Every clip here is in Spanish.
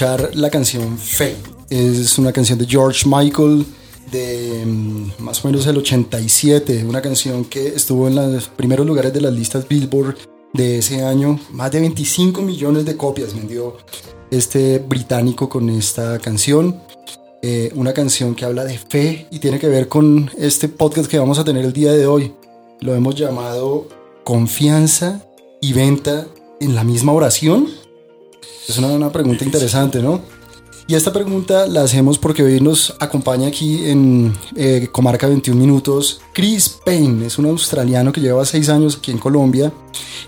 Escuchar la canción Fe. Es una canción de George Michael de mm, más o menos el 87, una canción que estuvo en los primeros lugares de las listas Billboard de ese año. Más de 25 millones de copias vendió este británico con esta canción. Eh, una canción que habla de fe y tiene que ver con este podcast que vamos a tener el día de hoy. Lo hemos llamado Confianza y Venta en la misma oración. Es una, una pregunta interesante, ¿no? Y esta pregunta la hacemos porque hoy nos acompaña aquí en eh, Comarca 21 Minutos Chris Payne. Es un australiano que lleva seis años aquí en Colombia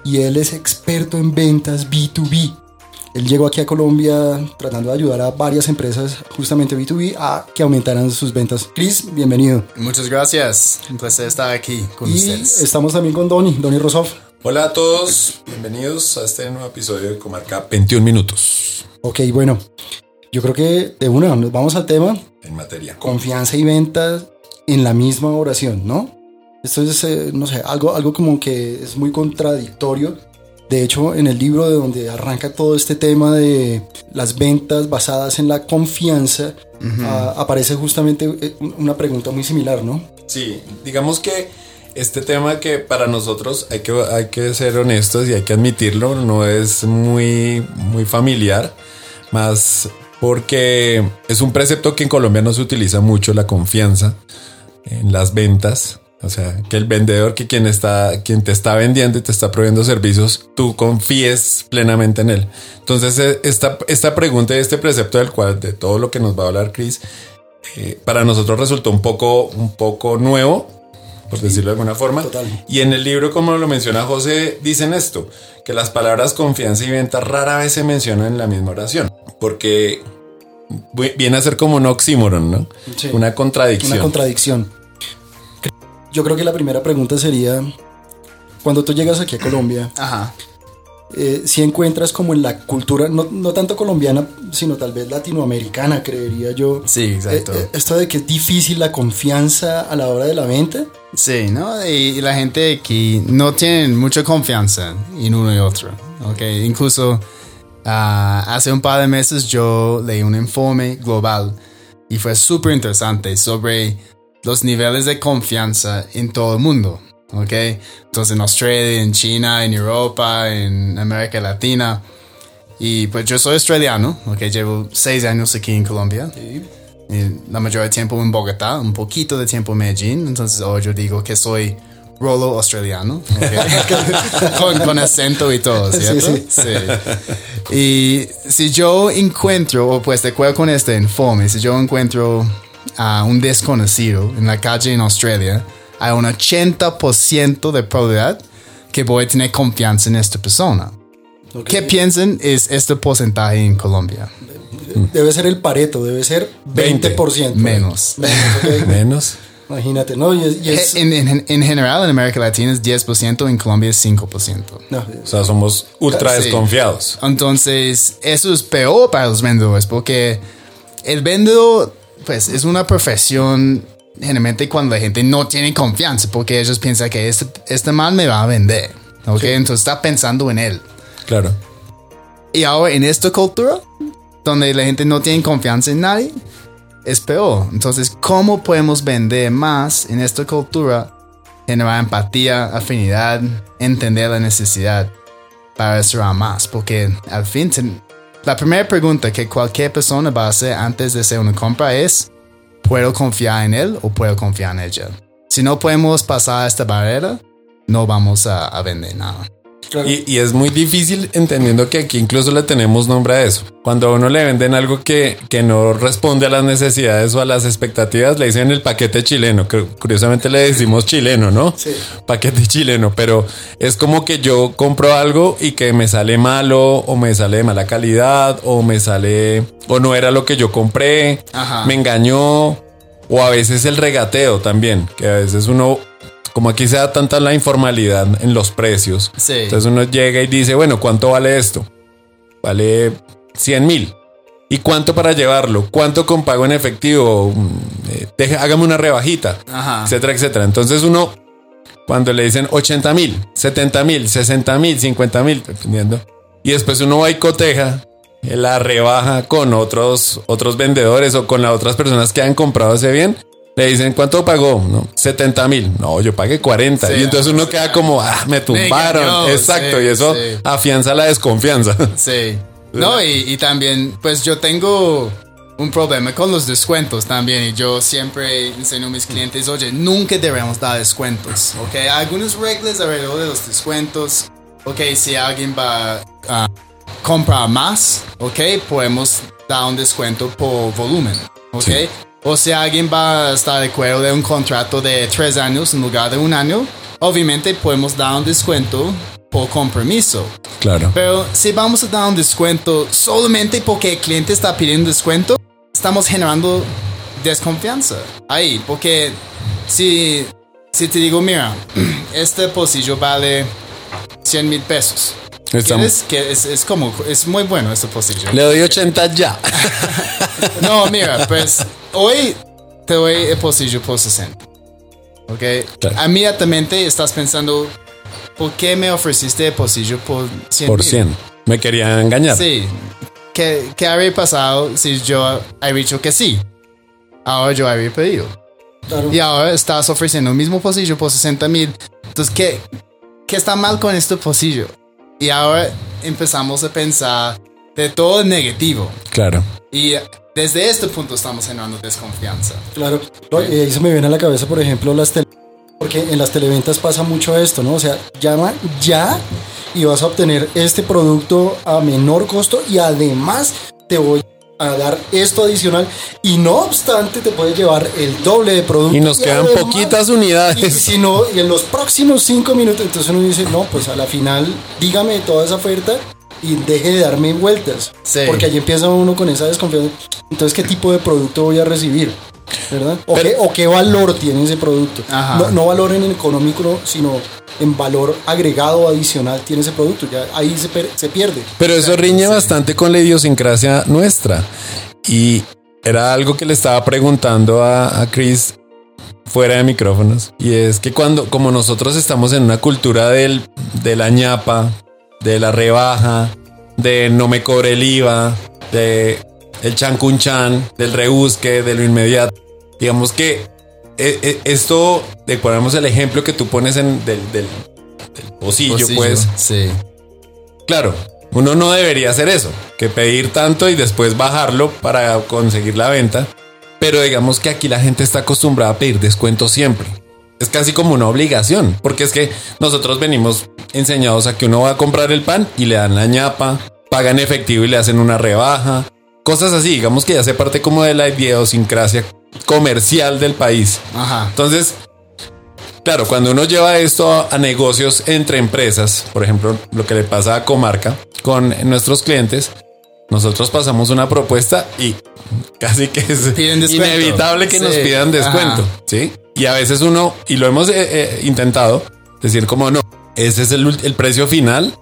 y él es experto en ventas B2B. Él llegó aquí a Colombia tratando de ayudar a varias empresas, justamente B2B, a que aumentaran sus ventas. Chris, bienvenido. Muchas gracias. Un placer estar aquí con y ustedes. estamos también con Donny, Donny Rosoff. Hola a todos, bienvenidos a este nuevo episodio de Comarca 21 Minutos Ok, bueno, yo creo que de una nos vamos al tema. en materia. Confianza y ventas en la misma oración, ¿no? Esto es, eh, no sé, algo, algo como que es muy contradictorio. De hecho, en el libro de donde arranca todo este tema de las ventas basadas en la confianza, aparece justamente eh, una pregunta muy similar, ¿no? Sí, digamos que este tema que para nosotros hay que, hay que ser honestos y hay que admitirlo, no es muy, muy familiar, más porque es un precepto que en Colombia no se utiliza mucho, la confianza en las ventas. O sea, que el vendedor, que quien está, quien te está vendiendo y te está proveyendo servicios, tú confíes plenamente en él. Entonces, eh, esta, esta pregunta y este precepto del cual, de todo lo que nos va a hablar Chris, eh, para nosotros resultó un poco, un poco nuevo, por decirlo de alguna forma. Total. Y en el libro, como lo menciona José, dicen esto, que las palabras confianza y venta rara vez se mencionan en la misma oración, porque vi- viene a ser como un oxímoron, ¿no? Sí. Una contradicción. Una contradicción. Yo creo que la primera pregunta sería, cuando tú llegas aquí a Colombia, Ajá. Eh, si encuentras como en la cultura, no, no tanto colombiana, sino tal vez latinoamericana, creería yo. Sí, exacto. eh, eh, esto de que es difícil la confianza a la hora de la venta. Sí, ¿no? Y, y la gente aquí no tiene mucha confianza en uno y otro. Ok, incluso ah, hace un par de meses yo leí un informe global y fue súper interesante sobre los niveles de confianza en todo el mundo. Ok, entonces en Australia, en China, en Europa, en América Latina. Y pues yo soy australiano, ok, llevo seis años aquí en Colombia. Y la mayoría del tiempo en Bogotá, un poquito de tiempo en Medellín. Entonces hoy yo digo que soy rolo australiano, ok. con, con acento y todo, ¿cierto? Sí, Y si yo encuentro, o pues de acuerdo con este informe, si yo encuentro a un desconocido en la calle en Australia, hay un 80% de probabilidad que voy a tener confianza en esta persona. Ok. ¿Qué piensan es este porcentaje en Colombia? Debe ser el pareto, debe ser 20%. Menos. ok. Menos. Imagínate, ¿no? Y es, y es- En, en- en general, en América Latina es 10%, en Colombia es 5%. no, O sea, somos ultra Sí. desconfiados. Entonces, eso es peor para los vendedores porque el vendedor, pues, es una profesión generalmente cuando la gente no tiene confianza porque ellos piensan que este, este man me va a vender. ¿Ok? Entonces está pensando en él. Claro. Y ahora en esta cultura, donde la gente no tiene confianza en nadie, es peor. Entonces, ¿cómo podemos vender más en esta cultura? Generar empatía, afinidad, entender la necesidad para cerrar más. Porque al fin, la primera pregunta que cualquier persona va a hacer antes de hacer una compra es, ¿puedo confiar en él o puedo confiar en ella? Si no podemos pasar esta barrera, no vamos a, a vender nada. Claro. Y, y es muy difícil entendiendo que aquí incluso le tenemos nombre a eso. Cuando a uno le venden algo que, que no responde a las necesidades o a las expectativas, le dicen el paquete chileno. que Curiosamente le decimos chileno, ¿no? Sí. Paquete chileno, pero es como que yo compro algo y que me sale malo o me sale de mala calidad o me sale o no era lo que yo compré, Ajá. me engañó o a veces el regateo también, que a veces uno como aquí se da tanta la informalidad en los precios, Sí. entonces uno llega y dice, bueno, ¿cuánto vale esto? Vale 100 mil. ¿Y cuánto para llevarlo? ¿Cuánto con pago en efectivo? Mm, eh, deje- hágame una rebajita, Ajá. etcétera, etcétera. Entonces uno, cuando le dicen 80 mil, 70 mil, 60 mil, 50 mil, dependiendo, y después uno va y coteja la rebaja con otros, otros vendedores o con las otras personas que han comprado ese bien, le dicen, ¿cuánto pagó? No, 70 mil. No, yo pagué 40. Sí, y entonces uno queda como, ah, me tumbaron. Exacto. sí, y eso sí. afianza la desconfianza. Sí. No, y, y también, pues yo tengo un problema con los descuentos también. Y yo siempre enseño a mis clientes, oye, nunca debemos dar descuentos. Ok, algunas reglas alrededor de los descuentos. Ok, si alguien va a comprar más, ok, podemos dar un descuento por volumen. Ok. O si alguien va a estar de acuerdo de un contrato de tres años en lugar de un año, obviamente podemos dar un descuento por compromiso. Claro. Pero si vamos a dar un descuento solamente porque el cliente está pidiendo descuento, estamos generando desconfianza ahí. Porque si, si te digo, mira, este pocillo vale 100 mil pesos. Estamos-. Que es, es como, es muy bueno este pocillo. Le doy 80 ya. No, mira, pues hoy te doy el pocillo por 60. ¿Ok? Claro. Inmediatamente estás pensando, ¿por qué me ofreciste el pocillo por 100 Por mil? 100. Me quería engañar. Sí. ¿Qué, ¿Qué habría pasado si yo había dicho que sí? Ahora yo habría pedido. Claro. Y ahora estás ofreciendo el mismo pocillo por 60 mil. Entonces, ¿qué, ¿qué está mal con este pocillo? Y ahora empezamos a pensar de todo negativo. Claro. Y desde este punto estamos generando desconfianza. Claro, y ahí se me viene a la cabeza, por ejemplo, las tele... Porque en las televentas pasa mucho esto, ¿no? O sea, llama ya y vas a obtener este producto a menor costo y además te voy a dar esto adicional y no obstante te puedes llevar el doble de producto. Y nos quedan además- poquitas y unidades. si no, y en los próximos cinco minutos, entonces uno dice, no, pues a la final, dígame toda esa oferta y deje de darme vueltas. Sí. Porque allí empieza uno con esa desconfianza. Entonces, ¿qué tipo de producto voy a recibir? ¿Verdad? ¿O, Pero- qué, o qué valor tiene ese producto? No, no valor en el económico, sino en valor agregado adicional tiene ese producto. Ya ahí se, se pierde. Pero eso riñe bastante con la idiosincrasia nuestra. Y era algo que le estaba preguntando a, a Chris fuera de micrófonos. Y es que cuando, como nosotros estamos en una cultura del, de la ñapa, de la rebaja, de no me cobre el IVA, de el chancunchan, del rebusque, de lo inmediato. Digamos que eh, eh, esto, de ponemos el ejemplo que tú pones en del, del, del pocillo, Pocillo, pues. Sí. Claro, uno no debería hacer eso, que pedir tanto y después bajarlo para conseguir la venta. Pero digamos que aquí la gente está acostumbrada a pedir descuento siempre. Es casi como una obligación, porque es que nosotros venimos enseñados a que uno va a comprar el pan y le dan la ñapa, pagan efectivo y le hacen una rebaja. Cosas así, digamos que ya hace parte como de la idiosincrasia comercial del país. Ajá. Entonces, claro, cuando uno lleva esto a, a negocios entre empresas, por ejemplo, lo que le pasa a Comarca con nuestros clientes, nosotros pasamos una propuesta y casi que es inevitable que nos pidan descuento, ajá. ¿sí? Y a veces uno, y lo hemos eh, eh, intentado, decir como no, ese es el, precio final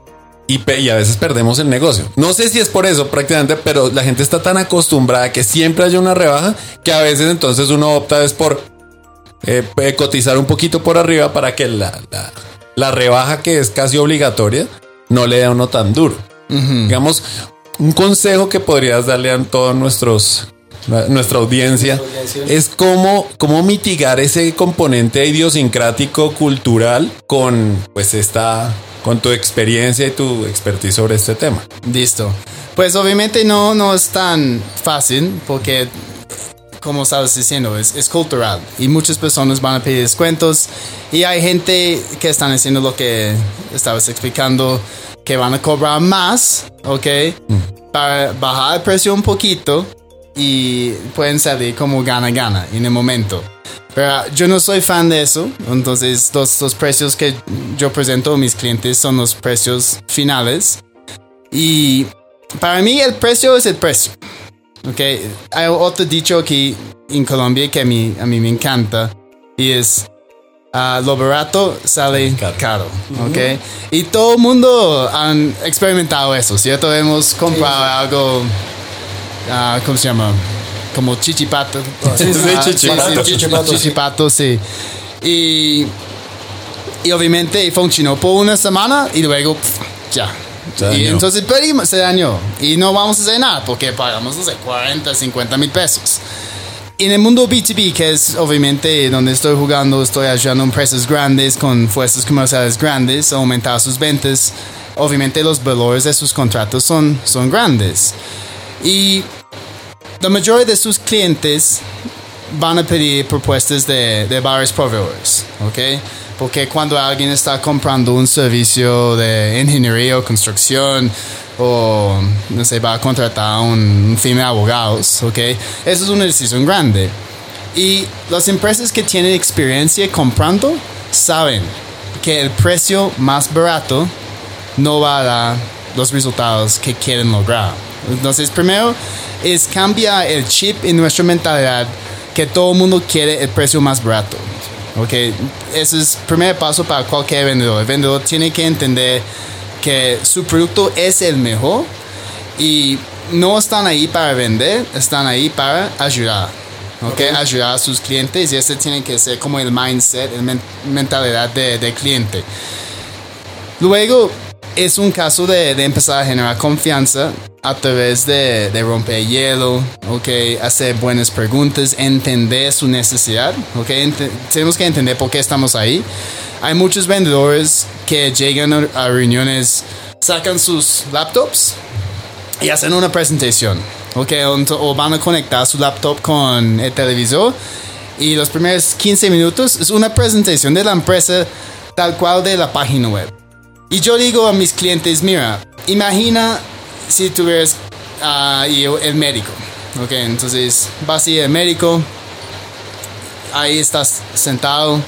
y, y a veces perdemos el negocio. No sé si es por eso prácticamente, pero la gente está tan acostumbrada a que siempre haya una rebaja que a veces entonces uno opta es por eh, eh, cotizar un poquito por arriba para que la, la- la rebaja que es casi obligatoria no le dé a uno tan duro. Digamos, un consejo que podrías darle a todos nuestros nuestra audiencia Nuestra audiencia. es cómo, cómo mitigar ese componente idiosincrático cultural con pues esta con tu experiencia y tu expertise sobre este tema. Listo. Pues obviamente no, no es tan fácil porque, como estabas diciendo, es, es cultural y muchas personas van a pedir descuentos y hay gente que están haciendo lo que estabas explicando, que van a cobrar más, ¿ok? Para bajar el precio un poquito y pueden salir como gana-gana en el momento. Pero yo no soy fan de eso, entonces los, los precios que yo presento a mis clientes son los precios finales. Y para mí el precio es el precio. Ok, hay otro dicho aquí en Colombia que a mí, a mí me encanta y es ah, lo barato sale Caro. caro. ok, y todo el mundo han experimentado eso, ¿cierto? Hemos comprado algo, ah, ¿cómo se llama? Como chichipato. Sí, sí, Ah, chichipato. Chichipato, sí. chichipato, sí. Y, y obviamente funcionó por una semana y luego ya, y entonces pedimos, se dañó. Y no vamos a hacer nada porque pagamos, no sé, 40, 50 mil pesos. En el mundo B2B, que es obviamente donde estoy jugando, estoy ayudando a empresas grandes con fuerzas comerciales grandes a aumentar sus ventas. Obviamente los valores de sus contratos son, son grandes. Y la mayoría de sus clientes van a pedir propuestas de, de varios proveedores, ¿ok? Porque cuando alguien está comprando un servicio de ingeniería o construcción o, no sé, va a contratar a un, firma de abogados, ¿ok? Eso es una decisión grande. Y las empresas que tienen experiencia comprando saben que el precio más barato no va a dar los resultados que quieren lograr. Entonces, primero es cambiar el chip en nuestra mentalidad que todo el mundo quiere el precio más barato. Ok, ese es el primer paso para cualquier vendedor. El vendedor tiene que entender que su producto es el mejor y no están ahí para vender, están ahí para ayudar. Ok, ayudar a sus clientes y ese tiene que ser como el mindset, la men- mentalidad de, de cliente. Luego es un caso de, de empezar a generar confianza a través de, de romper hielo, okay, hacer buenas preguntas, entender su necesidad, okay, ente- tenemos que entender por qué estamos ahí. Hay muchos vendedores que llegan a, reuniones, sacan sus laptops y hacen una presentación, okay, o van a conectar su laptop con el televisor y los primeros 15 minutos es una presentación de la empresa tal cual de la página web. Y yo digo a mis clientes, mira, imagina si tuvieras ah, y el médico. Ok, entonces vas a ir al médico, ahí estás sentado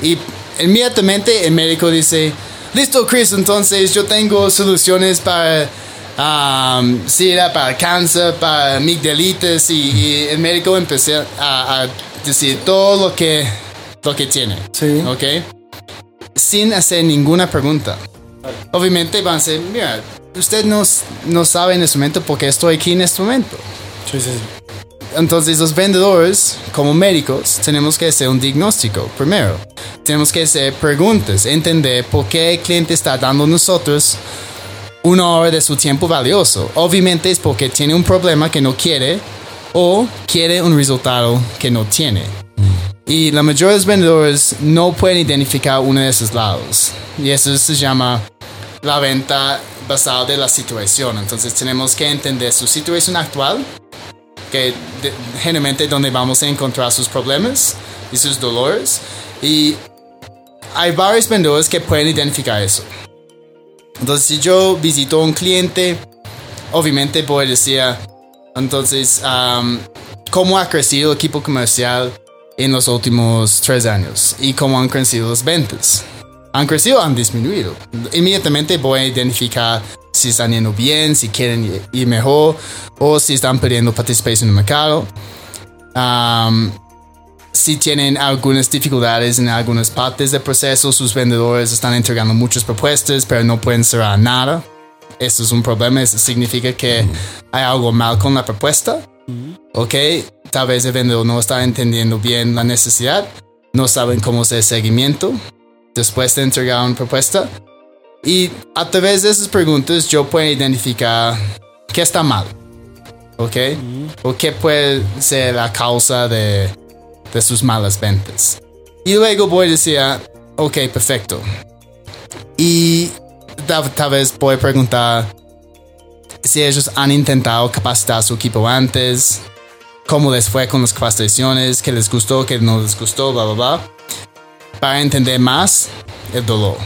y inmediatamente el médico dice, listo Chris, entonces yo tengo soluciones para um, sida, para cáncer, para amigdalitis y, y el médico empezó a, a decir todo lo que, lo que tiene. Sí. Ok sin hacer ninguna pregunta. Obviamente van a decir, mira, usted no, no sabe en este momento por qué estoy aquí en este momento. Sí, sí, sí. Entonces los vendedores, como médicos, tenemos que hacer un diagnóstico primero. Tenemos que hacer preguntas, entender por qué el cliente está dando a nosotros una hora de su tiempo valioso. Obviamente es porque tiene un problema que no quiere o quiere un resultado que no tiene. Y la mayoría de los vendedores no pueden identificar uno de esos lados. Y eso se llama la venta basada de la situación. Entonces tenemos que entender su situación actual, que de- generalmente donde vamos a encontrar sus problemas y sus dolores. Y hay varios vendedores que pueden identificar eso. Entonces si yo visito a un cliente, obviamente voy a decir, entonces, um, ¿cómo ha crecido el equipo comercial en los últimos tres años? ¿Y cómo han crecido las ventas? ¿Han crecido o han disminuido? Inmediatamente voy a identificar si están yendo bien, si quieren ir mejor o si están perdiendo participación en el mercado. Um, si tienen algunas dificultades en algunas partes del proceso, sus vendedores están entregando muchas propuestas, pero no pueden cerrar nada. Esto es un problema, eso significa que hay algo mal con la propuesta. Ok, tal vez el vendedor no está entendiendo bien la necesidad, no saben cómo hacer seguimiento después de entregar una propuesta. Y a través de esas preguntas yo puedo identificar qué está mal. Ok, o qué puede ser la causa de, de sus malas ventas. Y luego voy a decir, ok, perfecto. Y tal, tal vez voy a preguntar si ellos han intentado capacitar su equipo antes, cómo les fue con las capacitaciones, qué les gustó, qué no les gustó, bla, bla, bla, para entender más el dolor.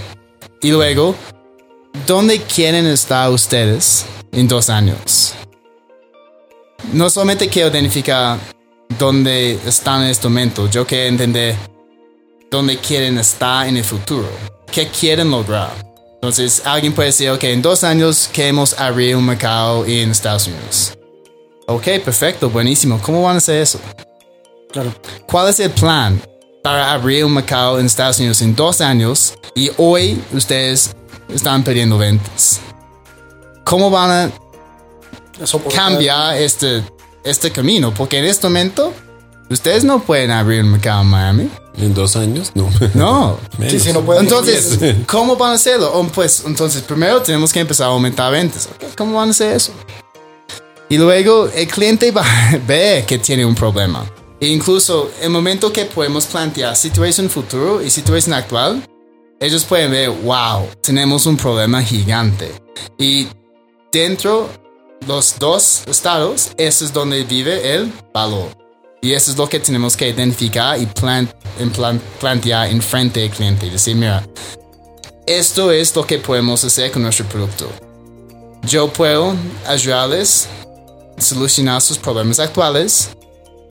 Y luego, ¿dónde quieren estar ustedes en dos años? No solamente quiero identificar dónde están en este momento, yo quiero entender dónde quieren estar en el futuro, qué quieren lograr. Entonces, alguien puede decir, ok, en dos años queremos abrir un mercado en Estados Unidos. Ok, perfecto, buenísimo. ¿Cómo van a hacer eso? Claro. ¿Cuál es el plan para abrir un mercado en Estados Unidos en dos años y hoy ustedes están perdiendo ventas? ¿Cómo van a cambiar este, este camino? Porque en este momento ustedes no pueden abrir un mercado en Miami. ¿En dos años? No. No. Sí, sí, no puede- Entonces. ¿cómo van a hacerlo? Oh, Pues, entonces, primero tenemos que empezar a aumentar ventas. Ok, ¿Cómo van a hacer eso? Y luego el cliente va a ver que tiene un problema. E incluso el momento que podemos plantear situación futuro y situación actual, ellos pueden ver, wow, tenemos un problema gigante. Y dentro los dos estados, eso es donde vive el valor. Y eso es lo que tenemos que identificar y plan- en plan- plantear en frente del cliente. Decir, mira, esto es lo que podemos hacer con nuestro producto. Yo puedo ayudarles a solucionar sus problemas actuales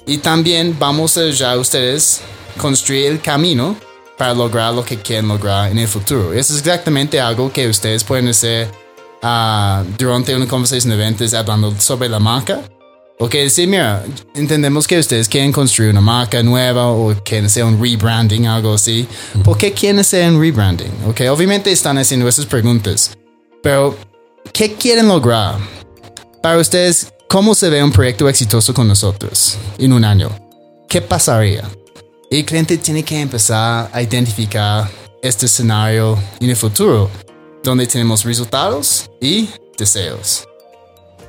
y también vamos a ayudar a ustedes a construir el camino para lograr lo que quieren lograr en el futuro. Eso es exactamente algo que ustedes pueden hacer ah, durante una conversación de ventas hablando sobre la marca. Ok, decir, mira, entendemos que ustedes quieren construir una marca nueva o quieren hacer un rebranding, algo así. ¿Por qué quieren hacer un rebranding? Ok, obviamente están haciendo esas preguntas. Pero, ¿qué quieren lograr? Para ustedes, ¿cómo se ve un proyecto exitoso con nosotros en un año? ¿Qué pasaría? El cliente tiene que empezar a identificar este escenario en el futuro, donde tenemos resultados y deseos.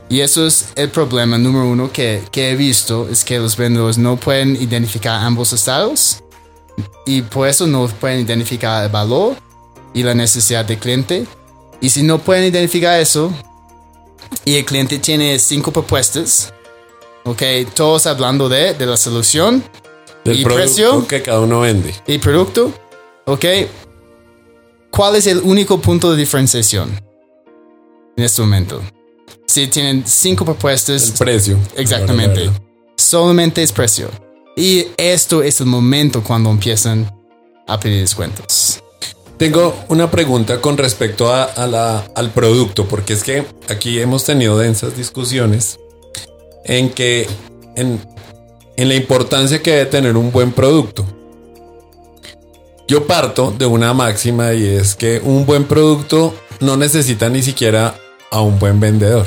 Y eso es el problema número uno que, que he visto, es que los vendedores no pueden identificar ambos estados y por eso no pueden identificar el valor y la necesidad del cliente. Y si no pueden identificar eso y el cliente tiene cinco propuestas, ok, todos hablando de, de la solución Del ¿Y precio? que cada uno vende. y producto, ok, ¿cuál es el único punto de diferenciación en este momento? Si tienen cinco propuestas, El precio. Exactamente. Solamente es precio. Y esto es el momento cuando empiezan a pedir descuentos. Tengo una pregunta con respecto a, a la- al producto, porque es que aquí hemos tenido densas discusiones en que en, en la importancia que debe tener un buen producto. Yo parto de una máxima y es que un buen producto no necesita ni siquiera a un buen vendedor.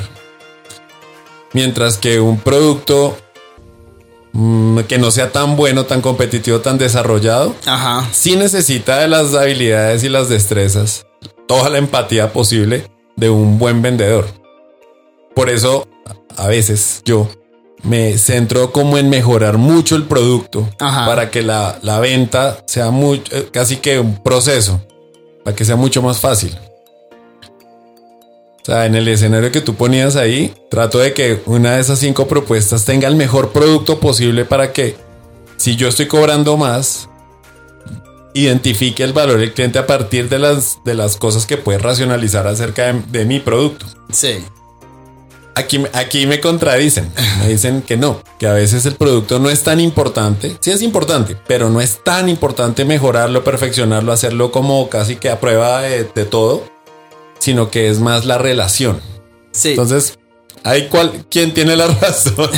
Mientras que un producto mm, que no sea tan bueno, tan competitivo, tan desarrollado, Ajá. sí necesita de las habilidades y las destrezas, toda la empatía posible de un buen vendedor. Por eso, a veces yo me centro como en mejorar mucho el producto Ajá. para que la, la venta sea muy, eh, casi que un proceso, para que sea mucho más fácil. Sea, en el escenario que tú ponías ahí, trato de que una de esas cinco propuestas tenga el mejor producto posible para que si yo estoy cobrando más, identifique el valor del cliente a partir de las, de las cosas que puede racionalizar acerca de, de mi producto. Sí. Aquí, aquí me contradicen, me dicen que no, que a veces el producto no es tan importante, sí es importante, pero no es tan importante mejorarlo, perfeccionarlo, hacerlo como casi que a prueba de, de todo, sino que es más la relación. Sí. Entonces, ¿hay cuál, ¿quién tiene la razón?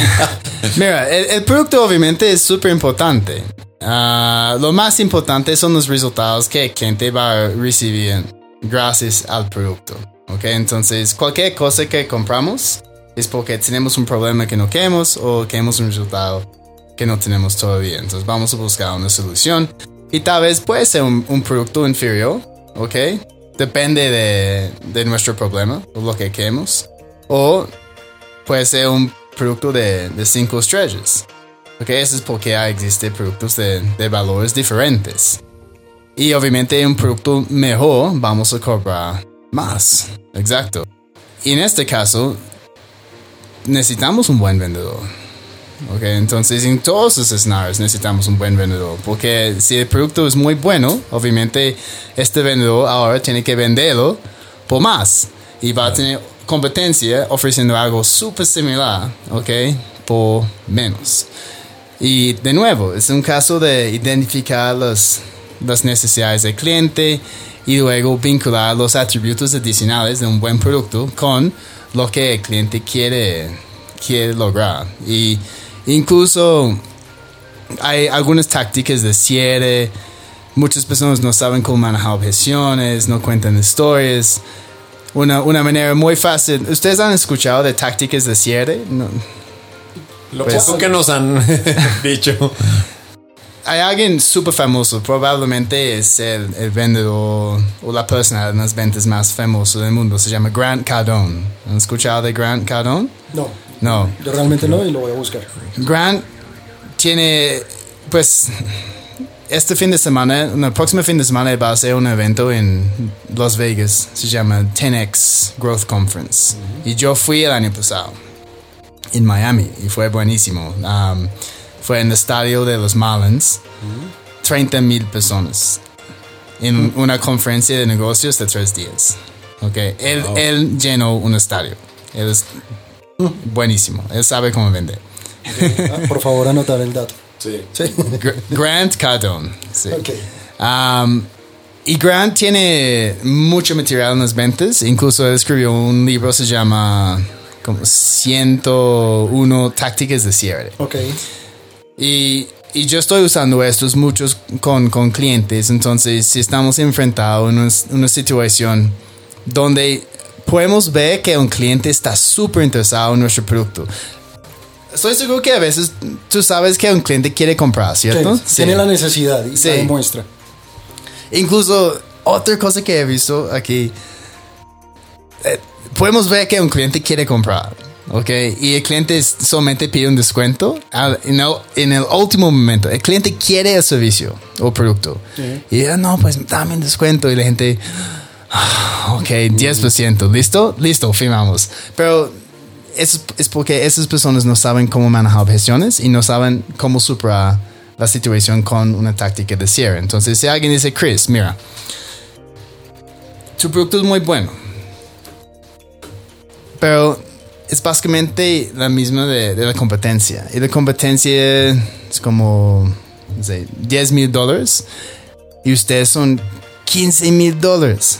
Mira, el, el producto obviamente es súper importante. Ah, lo más importante son los resultados que el cliente va a recibir gracias al producto. ¿ok? Entonces, cualquier cosa que compramos es porque tenemos un problema que no queremos o queremos un resultado que no tenemos todavía. Entonces, vamos a buscar una solución. Y tal vez puede ser un, un producto inferior, ¿ok? Depende de, nuestro problema o lo que queremos. O puede ser un producto de, cinco estrellas. Porque eso es porque ya existe productos de, de valores diferentes. Y obviamente un producto mejor vamos a cobrar más. Exacto. Y en este caso, necesitamos un buen vendedor. Ok, entonces en todos los escenarios necesitamos un buen vendedor. Porque si el producto es muy bueno, obviamente este vendedor ahora tiene que venderlo por más. Y va a tener competencia ofreciendo algo súper similar, ok, por menos. Y de nuevo, es un caso de identificar las, las necesidades del cliente y luego vincular los atributos adicionales de un buen producto con lo que el cliente quiere, quiere lograr. Y incluso hay algunas tácticas de cierre. Muchas personas no saben cómo manejar objeciones, no cuentan historias. Una, una manera muy fácil. ¿Ustedes han escuchado de tácticas de cierre? No. Lo Pues- poco que nos han dicho. hay alguien súper famoso, probablemente es el, el, vendedor o la persona en las ventas más famoso del mundo. Se llama Grant Cardone. ¿Han escuchado de Grant Cardone? No. No. Yo realmente no y lo voy a buscar. Grant tiene, pues, este fin de semana, el próximo fin de semana va a ser un evento en Las Vegas. Se llama 10X Growth Conference. Y yo fui el año pasado en Miami y fue buenísimo. Um, fue en el estadio de los Marlins. 30 mil personas en una conferencia de negocios de tres días. Okay. Él, él llenó un estadio. Él es buenísimo. Él sabe cómo vender. Ah, por favor, anotar el dato. Sí. Sí. Gr- Grant Cardone. Sí. ok. Um, y Grant tiene mucho material en las ventas. Incluso él escribió un libro, se llama como 101 tácticas de cierre. Ok. Y, y yo estoy usando estos muchos con, con clientes. Entonces, si estamos enfrentados en una, una situación donde podemos ver que un cliente está súper interesado en nuestro producto. Estoy seguro que a veces tú sabes que un cliente quiere comprar, ¿cierto? Sí, Tiene la necesidad y Sí. la demuestra. Incluso otra cosa que he visto aquí, eh, podemos ver que un cliente quiere comprar, ¿ok? Y el cliente solamente pide un descuento al- en, el, en el último momento. El cliente quiere el servicio o producto. Sí. Y ya, no, pues dame un descuento. Y la gente, "Ah, ok, 10%, ¿listo? Listo, firmamos. Pero es, es porque esas personas no saben cómo manejar objeciones y no saben cómo superar la situación con una táctica de cierre. Entonces, si alguien dice, Chris, mira, tu producto es muy bueno, pero es básicamente la misma de, de la competencia. Y la competencia es como, no sé, 10 mil dólares y ustedes son 15 mil dólares.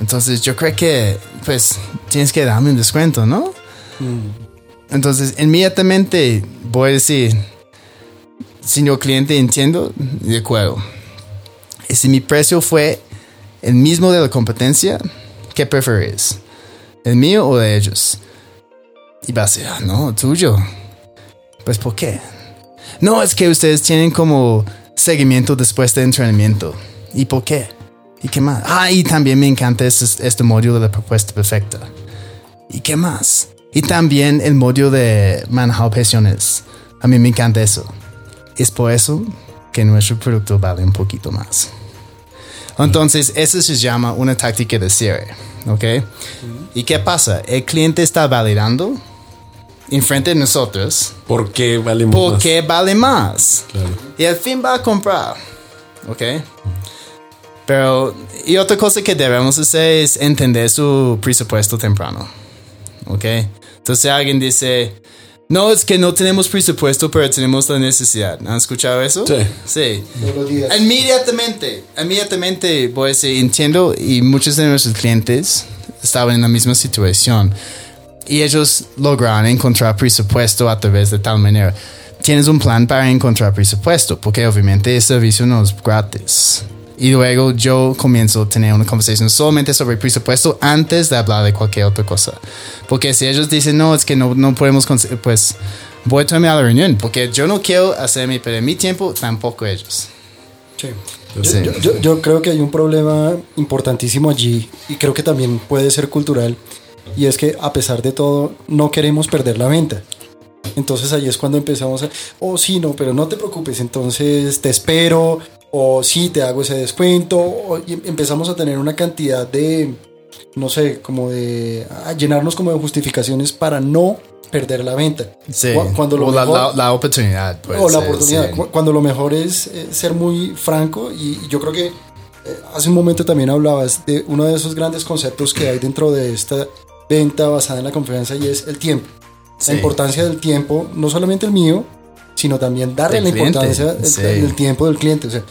Entonces yo creo que pues tienes que darme un descuento, ¿no? Entonces inmediatamente voy a decir, señor cliente, entiendo, de acuerdo. Y si mi precio fue el mismo de la competencia, ¿qué preferís? ¿El mío o de ellos? Y va a ser, "Ah, no, tuyo. Pues ¿por qué? No, es que ustedes tienen como seguimiento después de entrenamiento. ¿Y por qué? ¿Y qué más? Ah, y también me encanta este, este módulo de la propuesta perfecta. ¿Y qué más? Y también el módulo de manejar objeciones. A mí me encanta eso. Es por eso que nuestro producto vale un poquito más. Entonces, eso se llama una táctica de cierre. ¿Ok? ¿Y qué pasa? El cliente está validando enfrente de nosotros ¿Por qué por más? qué vale más. Claro. Y al fin va a comprar. ¿Ok? Pero, y otra cosa que debemos hacer es entender su presupuesto temprano. ¿Ok? Entonces alguien dice, no, es que no tenemos presupuesto, pero tenemos la necesidad. ¿Han escuchado eso? Sí. Sí. Inmediatamente, inmediatamente voy a decir, entiendo, y muchos de nuestros clientes estaban en la misma situación. Y ellos lograron encontrar presupuesto a través de tal manera. Tienes un plan para encontrar presupuesto, porque obviamente el servicio no es gratis. Y luego yo comienzo a tener una conversación solamente sobre presupuesto antes de hablar de cualquier otra cosa. Porque si ellos dicen, no, es que no, no podemos, conseguir", pues voy a tomarme a la reunión, porque yo no quiero hacerme perder mi tiempo, tampoco ellos. Sí. Sí. Yo, yo- yo creo que hay un problema importantísimo allí y creo que también puede ser cultural y es que a pesar de todo no queremos perder la venta. Entonces ahí es cuando empezamos a, oh sí, no, pero no te preocupes, entonces te espero o sí, te hago ese descuento o- y em- empezamos a tener una cantidad de, no sé, como de, a llenarnos como de justificaciones para no perder la venta. Sí. Cu- Cuando lo o la, mejor- la- la oportunidad. puede o la oportunidad. sí. Cu- Cuando lo mejor es ser muy franco y yo creo que eh, hace un momento también hablabas de uno de esos grandes conceptos que hay dentro de esta venta basada en la confianza y es el tiempo. Sí. La importancia del tiempo, no solamente el mío, sino también darle la cliente, importancia del, sí. del tiempo del cliente. O sea,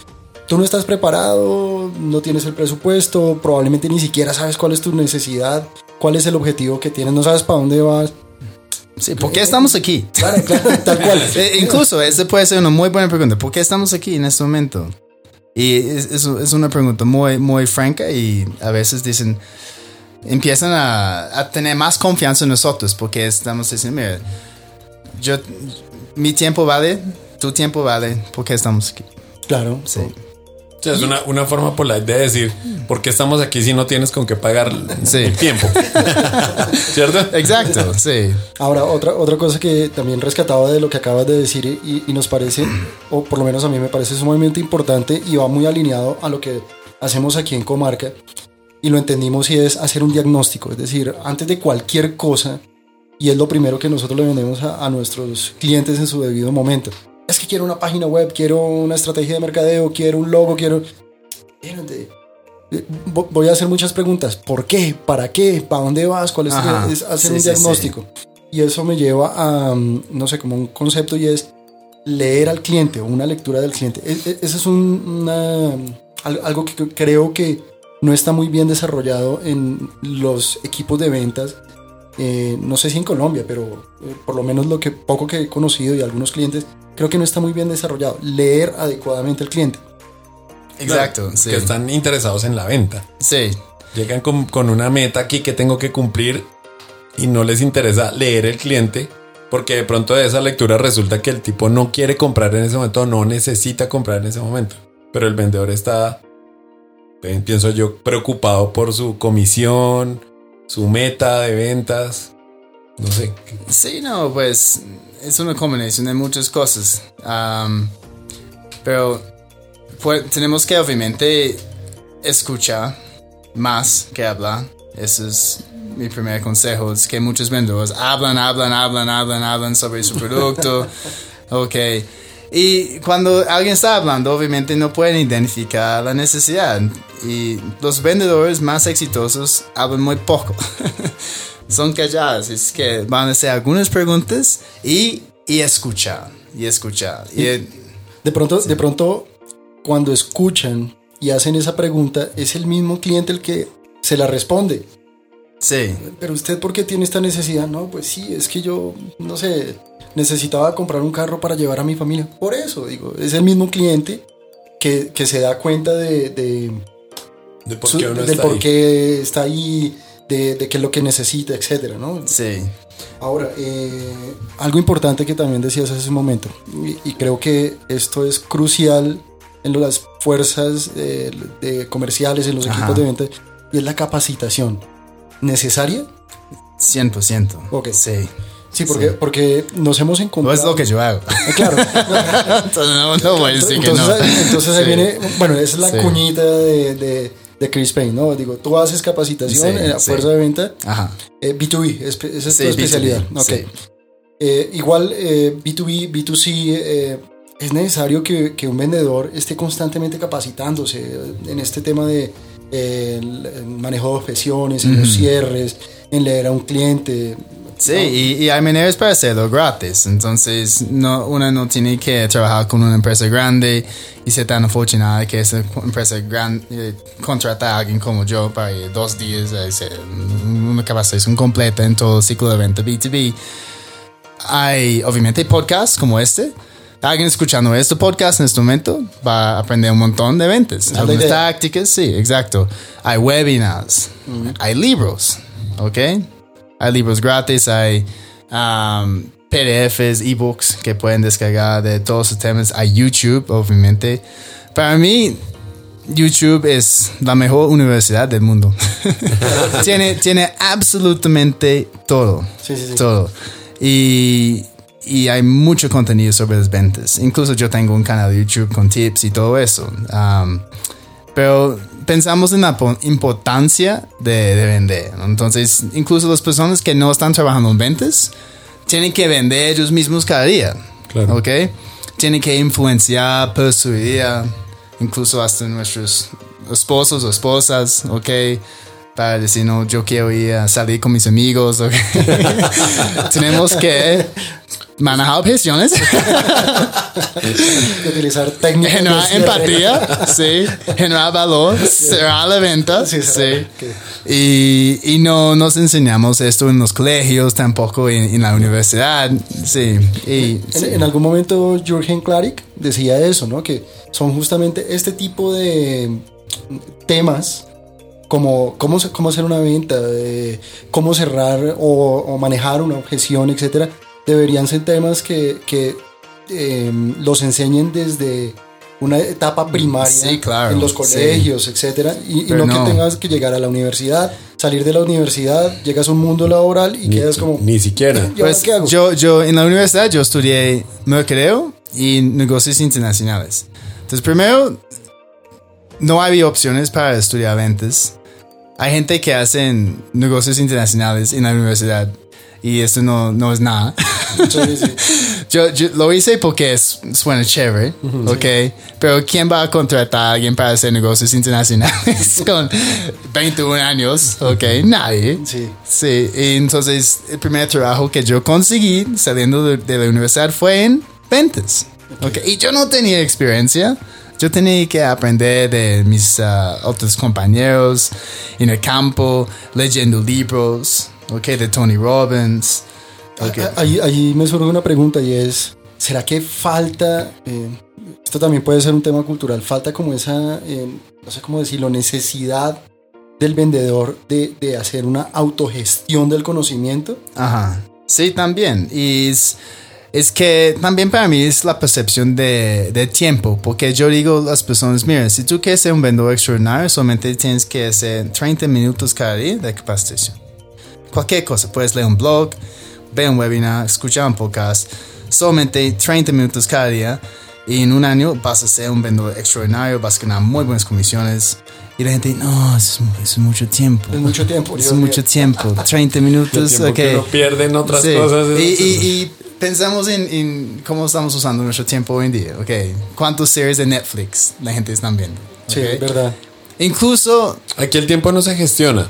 tú no estás preparado, no tienes el presupuesto, probablemente ni siquiera sabes cuál es tu necesidad, cuál es el objetivo que tienes, no sabes para dónde vas. Sí, ¿Por qué estamos aquí? Claro, claro, tal cual. Eh, incluso, esa puede ser una muy buena pregunta. ¿Por qué estamos aquí en este momento? Y es, es- es una pregunta muy, muy franca y a veces dicen, empiezan a, a tener más confianza en nosotros porque estamos diciendo, mira, yo, mi tiempo vale tu tiempo vale, porque estamos aquí. Claro. Sí. O sea, es una, una forma polite de decir, ¿por qué estamos aquí si no tienes con qué pagar Sí. el tiempo? ¿Cierto? Exacto, sí. Ahora, otra, otra cosa que también rescataba de lo que acabas de decir y, y nos parece, o por lo menos a mí me parece sumamente importante y va muy alineado a lo que hacemos aquí en Comarca y lo entendimos y es hacer un diagnóstico, es decir, antes de cualquier cosa, y es lo primero que nosotros le vendemos a, a nuestros clientes en su debido momento. Es que quiero una página web, quiero una estrategia de mercadeo, quiero un logo, quiero... Voy a hacer muchas preguntas. ¿Por qué? ¿Para qué? ¿Para dónde vas? ¿Cuál es, Ajá. es hacer Sí, un sí, diagnóstico? Y eso me lleva a, mm, no sé, como un concepto y es leer al cliente o una lectura del cliente. E- e- Eso es un- una, algo que creo que no está muy bien desarrollado en los equipos de ventas. Eh, no sé si en Colombia, pero eh, por lo menos lo que poco que he conocido y algunos clientes, creo que no está muy bien desarrollado. Leer adecuadamente al cliente. Exacto, sí. Que están interesados en la venta. Sí, Llegan con, con una meta aquí que tengo que cumplir y no les interesa leer el cliente porque de pronto de esa lectura resulta que el tipo no quiere comprar en ese momento, no necesita comprar en ese momento. Pero el vendedor está, eh, pienso yo, preocupado por su comisión, su meta de ventas. No sé. Sí, no, pues es una combinación de muchas cosas. Pero pues, tenemos que obviamente escuchar más que hablar. Ese es mi primer consejo. Es que muchos vendedores hablan, hablan, hablan, hablan, hablan sobre su producto. ok. Y cuando alguien está hablando, obviamente no pueden identificar la necesidad. Y los vendedores más exitosos hablan muy poco. Son callados. Es que van a hacer algunas preguntas y, y escuchar. Y escuchar. Y, De pronto, de pronto, cuando escuchan y hacen esa pregunta, es el mismo cliente el que se la responde. sí, Pero usted, ¿por qué tiene esta necesidad? No, pues sí, es que yo, no sé, necesitaba comprar un carro para llevar a mi familia. Por eso, digo, es el mismo cliente que, que se da cuenta de, de De por su- qué del está por ahí. qué está ahí, de, de qué es lo que necesita, etcétera, ¿no? sí. Ahora, eh, algo importante que también decías hace un momento, y, y creo que esto es crucial en las fuerzas eh, de comerciales, en los Ajá. equipos de venta, y es la capacitación. ¿Necesaria? 100%. Ok. Sí. Sí, porque, porque nos hemos No encontrado... es lo que yo hago. Ah, Claro. entonces no, no voy a decir que entonces, no. entonces ahí Sí. viene, bueno, esa es la Sí. cuñita de, de, de Chris Payne, ¿no? Digo, tú haces capacitación en la fuerza de venta, Ajá. eh, B2B, espe- esa es tu especialidad. B2B, Ok. Eh, igual eh, B2B, B2C, eh, es necesario que, que un vendedor esté constantemente capacitándose en este tema de el, manejo de objeciones, en los cierres, en leer a un cliente. Sí, y, y hay maneras para hacerlo gratis. Entonces, no, uno no tiene que trabajar con una empresa grande y ser tan afortunada que esa empresa grande eh, contrata a alguien como yo para ir dos días a hacer una capacitación completa en todo el ciclo de venta B2B. Hay, obviamente, podcasts como este. Alguien escuchando este podcast en este momento va a aprender un montón de ventas. Algunas tácticas, sí, exacto. Hay webinars, hay libros, ¿ok? Hay libros gratis, hay um, PDFs, ebooks que pueden descargar de todos los temas. Hay YouTube, obviamente. Para mí, YouTube es la mejor universidad del mundo. tiene, tiene absolutamente todo. Sí, sí, sí. Todo. Y, y hay mucho contenido sobre las ventas. Incluso yo tengo un canal de YouTube con tips y todo eso. Um, pero pensamos en la po- importancia de, de vender. Entonces, incluso las personas que no están trabajando en ventas tienen que vender ellos mismos cada día. Claro. ¿Ok? Tienen que influenciar, persuadir, incluso hasta nuestros esposos o esposas. ¿Ok? Para decir, no, yo quiero ir a salir con mis amigos. Tenemos que manejar objeciones. utilizar técnicas. generar empatía, sí, generar valor, cerrar la venta, Sí, sí. Y, y no nos enseñamos esto en los colegios, tampoco en, en la universidad, sí. Y, En, sí. en algún momento Jürgen Klarik decía eso, ¿no? Que son justamente este tipo de temas como cómo, cómo hacer una venta, eh, cómo cerrar o, o manejar una objeción, etcétera, deberían ser temas que, que eh, los enseñen desde una etapa primaria Sí, claro, en los sí. colegios, etcétera, y, y no, no. que tengas que llegar a la universidad, salir de la universidad, llegas a un mundo laboral y Ni, quedas como ni siquiera. ¿Y ahora Pues qué hago? yo, yo en la universidad yo estudié mercadeo y negocios internacionales. Entonces primero no había opciones para estudiar ventas. Hay gente que hacen negocios internacionales en la universidad y esto no, no es nada. Sí, sí. Yo, yo lo hice porque es, suena chévere, ¿ok? Pero ¿quién va a contratar a alguien para hacer negocios internacionales con 21 años? ¿Ok? Nadie. Sí. Sí, y entonces el primer trabajo que yo conseguí saliendo de, de la universidad fue en ventas. ¿ok? Y yo no tenía experiencia. Yo tenía que aprender de mis ah, otros compañeros en el campo, leyendo libros, ¿ok? De Tony Robbins. ¿ok? Ah, Ahí, ahí me surge una pregunta y es, ¿será que falta, eh, esto también puede ser un tema cultural, falta como esa, eh, no sé cómo decirlo, necesidad del vendedor de, de hacer una autogestión del conocimiento? Ajá. Sí, también. Y es, es que también para mí es la percepción de, de tiempo, porque yo digo a las personas, mira, si tú quieres ser un vendedor extraordinario, solamente tienes que hacer 30 minutos cada día de capacitación. Cualquier cosa, puedes leer un blog, ver un webinar, escuchar un podcast, solamente 30 minutos cada día. Y en un año vas a ser un vendedor extraordinario, vas a ganar muy buenas comisiones. Y la gente, no, eso es, es mucho tiempo. Es mucho tiempo. Es mucho tiempo, 30 El minutos, tiempo ok. que uno pierde en otras Sí. cosas. Y, y- y pensamos en, en cómo estamos usando nuestro tiempo hoy en día, ok. ¿Cuántas series de Netflix la gente está viendo? Sí, ok? es verdad. Incluso, Aquí el tiempo no se gestiona.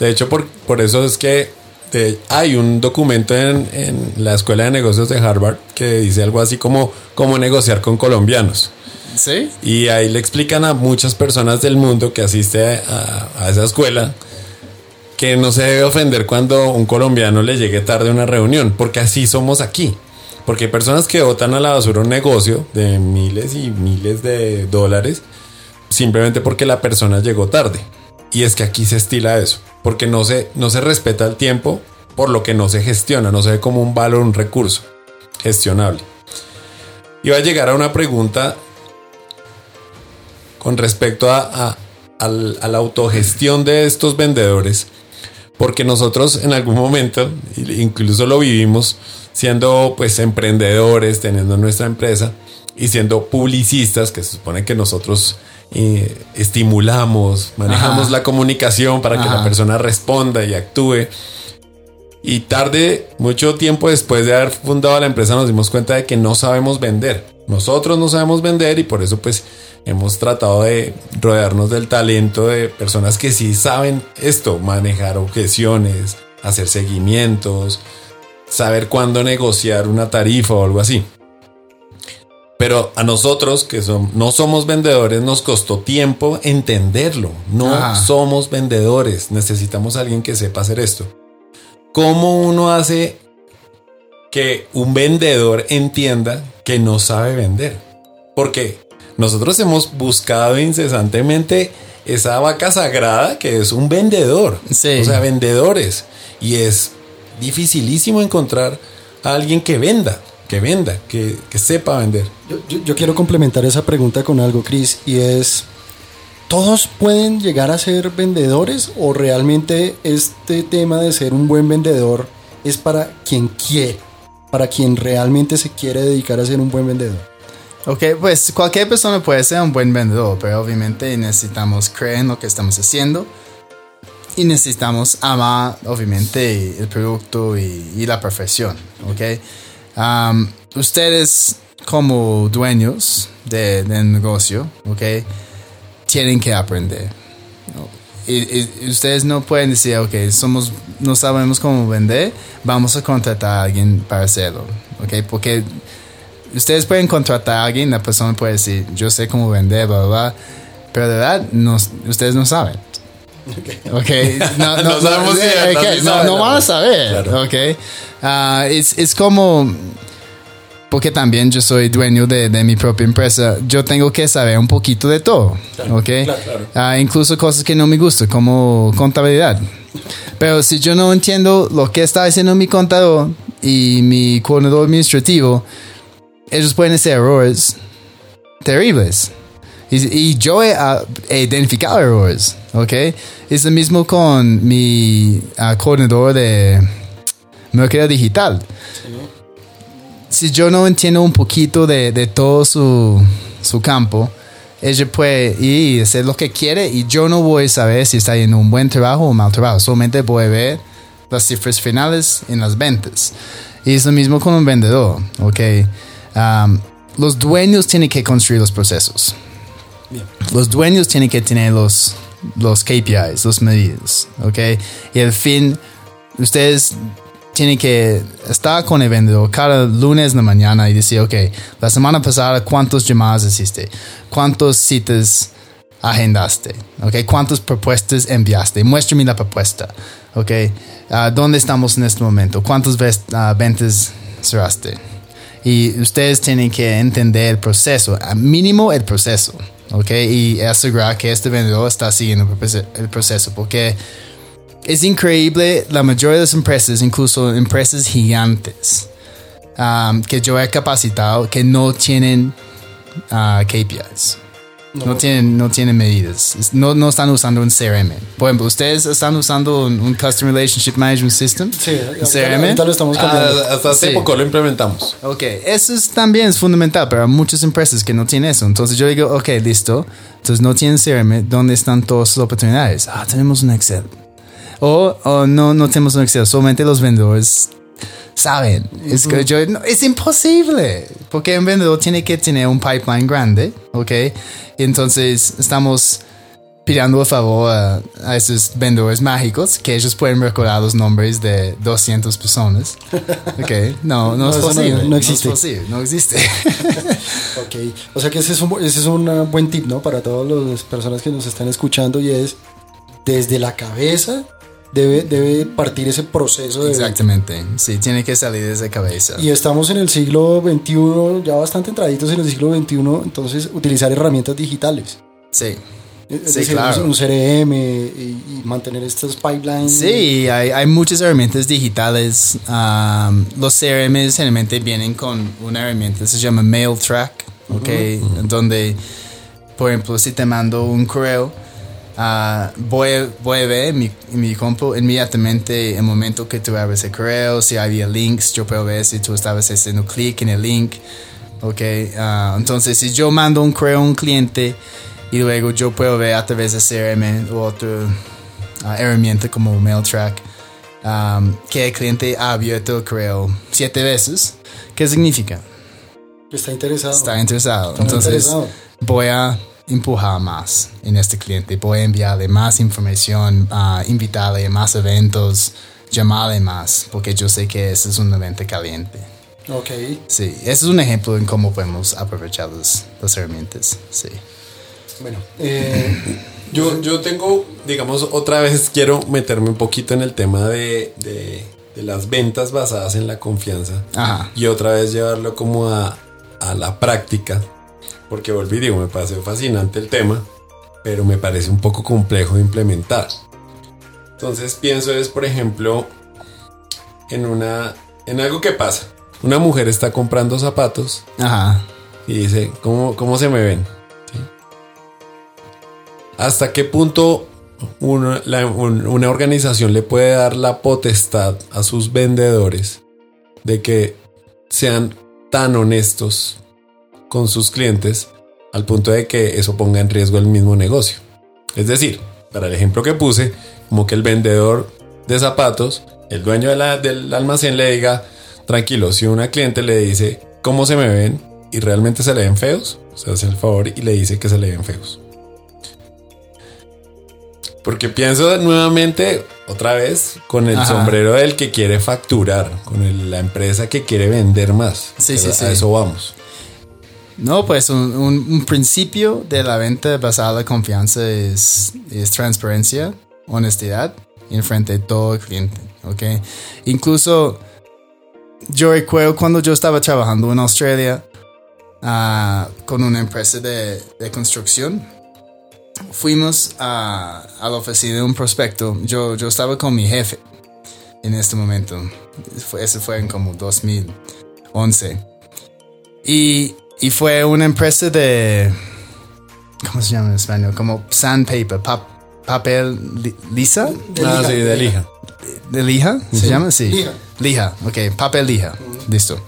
De hecho, por, por eso es que de- hay un documento en, en la Escuela de Negocios de Harvard que dice algo así como cómo negociar con colombianos. ¿sí? Y ahí le explican a muchas personas del mundo que asiste a, a esa escuela que no se debe ofender cuando un colombiano le llegue tarde a una reunión, porque así somos aquí. Porque hay personas que botan a la basura un negocio de miles y miles de dólares simplemente porque la persona llegó tarde. Y es que aquí se estila eso, porque no se, no se respeta el tiempo, por lo que no se gestiona, no se ve como un valor, un recurso gestionable. Iba a llegar a una pregunta con respecto a, la autogestión de estos vendedores, porque nosotros en algún momento, incluso lo vivimos, siendo pues emprendedores, teniendo nuestra empresa y siendo publicistas, que se supone que nosotros eh, estimulamos, manejamos Ajá. la comunicación para que la persona responda y actúe. Y tarde, mucho tiempo después de haber fundado la empresa, nos dimos cuenta de que no sabemos vender. Nosotros no sabemos vender y por eso pues hemos tratado de rodearnos del talento de personas que sí saben esto, manejar objeciones, hacer seguimientos, saber cuándo negociar una tarifa o algo así. Pero a nosotros, que som- no somos vendedores, nos costó tiempo entenderlo. No Ajá. somos vendedores. Necesitamos a alguien que sepa hacer esto. ¿Cómo uno hace que un vendedor entienda que no sabe vender? Porque nosotros hemos buscado incesantemente esa vaca sagrada que es un vendedor. Sí. O sea, vendedores. Y es dificilísimo encontrar a alguien que venda, que venda, que, que sepa vender. Yo, yo- yo quiero complementar esa pregunta con algo, Chris, y es, ¿todos pueden llegar a ser vendedores o realmente este tema de ser un buen vendedor es para quien quiere, para quien realmente se quiere dedicar a ser un buen vendedor? Ok, pues cualquier persona puede ser un buen vendedor, pero obviamente necesitamos creer en lo que estamos haciendo y necesitamos amar, obviamente, el producto y, y la profesión, ¿ok? Um, ustedes como dueños de- negocio, ¿ok? Tienen que aprender. Y, ustedes no pueden decir, ok, somos, no sabemos cómo vender, vamos a contratar a alguien para hacerlo. Porque ustedes pueden contratar a alguien, la persona puede decir, yo sé cómo vender, bla, bla, bla, pero de verdad, no, ustedes no saben. Ok, no, No no, saben, no la van a saber, Claro. ok. Ah, es, es como, porque también yo soy dueño de, de mi propia empresa, yo tengo que saber un poquito de todo, ok. claro, claro. Ah, incluso cosas que no me gustan, como contabilidad. Pero si yo no entiendo lo que está haciendo mi contador y mi coordinador administrativo, ellos pueden hacer errores terribles. Y, yo he, ah, he identificado errores, ¿ok? Es lo mismo con mi ah, coordinador de mercado digital. Si yo no entiendo un poquito de, de todo su, su campo, ella puede ir y hacer lo que quiere y yo no voy a saber si está en un buen trabajo o un mal trabajo. Solamente voy a ver las cifras finales en las ventas. Y es lo mismo con un vendedor, ¿ok? Um, los dueños tienen que construir los procesos. Los dueños tienen que tener los, los KPIs, los medidas, ¿ok? Y al fin, ustedes tienen que estar con el vendedor cada lunes la mañana y decir, ok, la semana pasada, ¿cuántos llamadas hiciste? ¿Cuántos citas agendaste? Ok, ¿cuántas propuestas enviaste? Muéstrame la propuesta. Ok, ah, ¿dónde estamos en este momento? ¿Cuántas uh, ventas cerraste? Y ustedes tienen que entender el proceso, a mínimo el proceso. Ok, y asegurar que este vendedor está siguiendo el proceso, porque es increíble la mayoría de las empresas, incluso empresas gigantes, um, que yo he capacitado, que no tienen uh, KPIs. No. tienen, no tienen medidas. No, no están usando un CRM. Por ejemplo, ¿ustedes están usando un, un Customer Relationship Management System? Sí, CRM. ahorita lo estamos cambiando. Ah, hasta hace Sí. poco lo implementamos. Ok, eso es, también es fundamental, pero hay muchas empresas que no tienen eso. Entonces yo digo, ok, listo. Entonces no tienen CRM, ¿dónde están todas las oportunidades? Ah, tenemos un Excel. O, o no, no tenemos un Excel, solamente los vendedores saben. Es que yo, no, es imposible, porque un vendedor tiene que tener un pipeline grande, ok. Y entonces estamos pidiendo el favor a, a esos vendedores mágicos que ellos pueden recordar los nombres de 200 personas. Ok, no, no, No, es no- posible. no existe. No es posible, no existe. Ok, o sea que ese es, un, ese es un buen tip, ¿no? Para todas las personas que nos están escuchando y es desde la cabeza debe, debe partir ese proceso de Exactamente, sí, tiene que salir desde cabeza. Y estamos en el siglo XXI, ya bastante entraditos en el siglo XXI, entonces utilizar herramientas digitales. Sí. Es Sí, decir, claro. un CRM y, y mantener estos pipelines. Sí, hay, hay muchas herramientas digitales. Um, los CRM generalmente vienen con una herramienta que se llama MailTrack, ¿ok? Donde, por ejemplo, si te mando un correo, ah, voy, voy a ver en mi, en mi compu inmediatamente el momento que tú abres el correo, si había links, yo puedo ver si tú estabas haciendo clic en el link, ¿ok? Ah, entonces, si yo mando un correo a un cliente y luego yo puedo ver a través de CRM u otro uh, herramienta como MailTrack um, que el cliente ha abierto el correo siete veces. ¿Qué significa? Está interesado. Está interesado. Está Entonces interesado. voy a empujar más en este cliente. Voy a enviarle más información, a invitarle a más eventos, llamarle más, porque yo sé que ese es un evento caliente. Ok. Sí, ese es un ejemplo en cómo podemos aprovechar las, las herramientas. Sí. Bueno, eh, Yo, yo tengo, digamos, otra vez quiero meterme un poquito en el tema de, de- de las ventas basadas en la confianza. Ajá. Y otra vez llevarlo como a, a la práctica. Porque volví, digo, me parece fascinante el tema, pero me parece un poco complejo de implementar. Entonces pienso es, por ejemplo, en una. en algo que pasa. Una mujer está comprando zapatos Ajá. y dice, ¿cómo, cómo se me ven? ¿Sí? ¿Hasta qué punto una, la- un- una organización le puede dar la potestad a sus vendedores de que sean tan honestos con sus clientes al punto de que eso ponga en riesgo el mismo negocio? Es decir, para el ejemplo que puse, como que el vendedor de zapatos, el dueño de la- del almacén le diga, tranquilo, si una cliente le dice, ¿cómo se me ven? Y realmente se le ven feos, se hace el favor y le dice que se le ven feos. Porque pienso nuevamente, otra vez, con el Ajá. sombrero del que quiere facturar, con el- la empresa que quiere vender más. Sí, sí, a sí. eso vamos. No, pues un, un- principio de la venta basada en confianza es, es transparencia, honestidad en frente de todo el cliente, ¿ok? Incluso yo recuerdo cuando yo estaba trabajando en Australia ah, con una empresa de, de construcción, fuimos a, a la oficina de un prospecto, yo, yo estaba con mi jefe en este momento, eso fue en como 2011. Y, y fue una empresa de... ¿Cómo se llama en español? Como sandpaper, pap- papel li- lisa. Ah, sí, de lija. ¿De lija? ¿Se llama? Sí. Lija. Lija, ok, papel lija. Listo.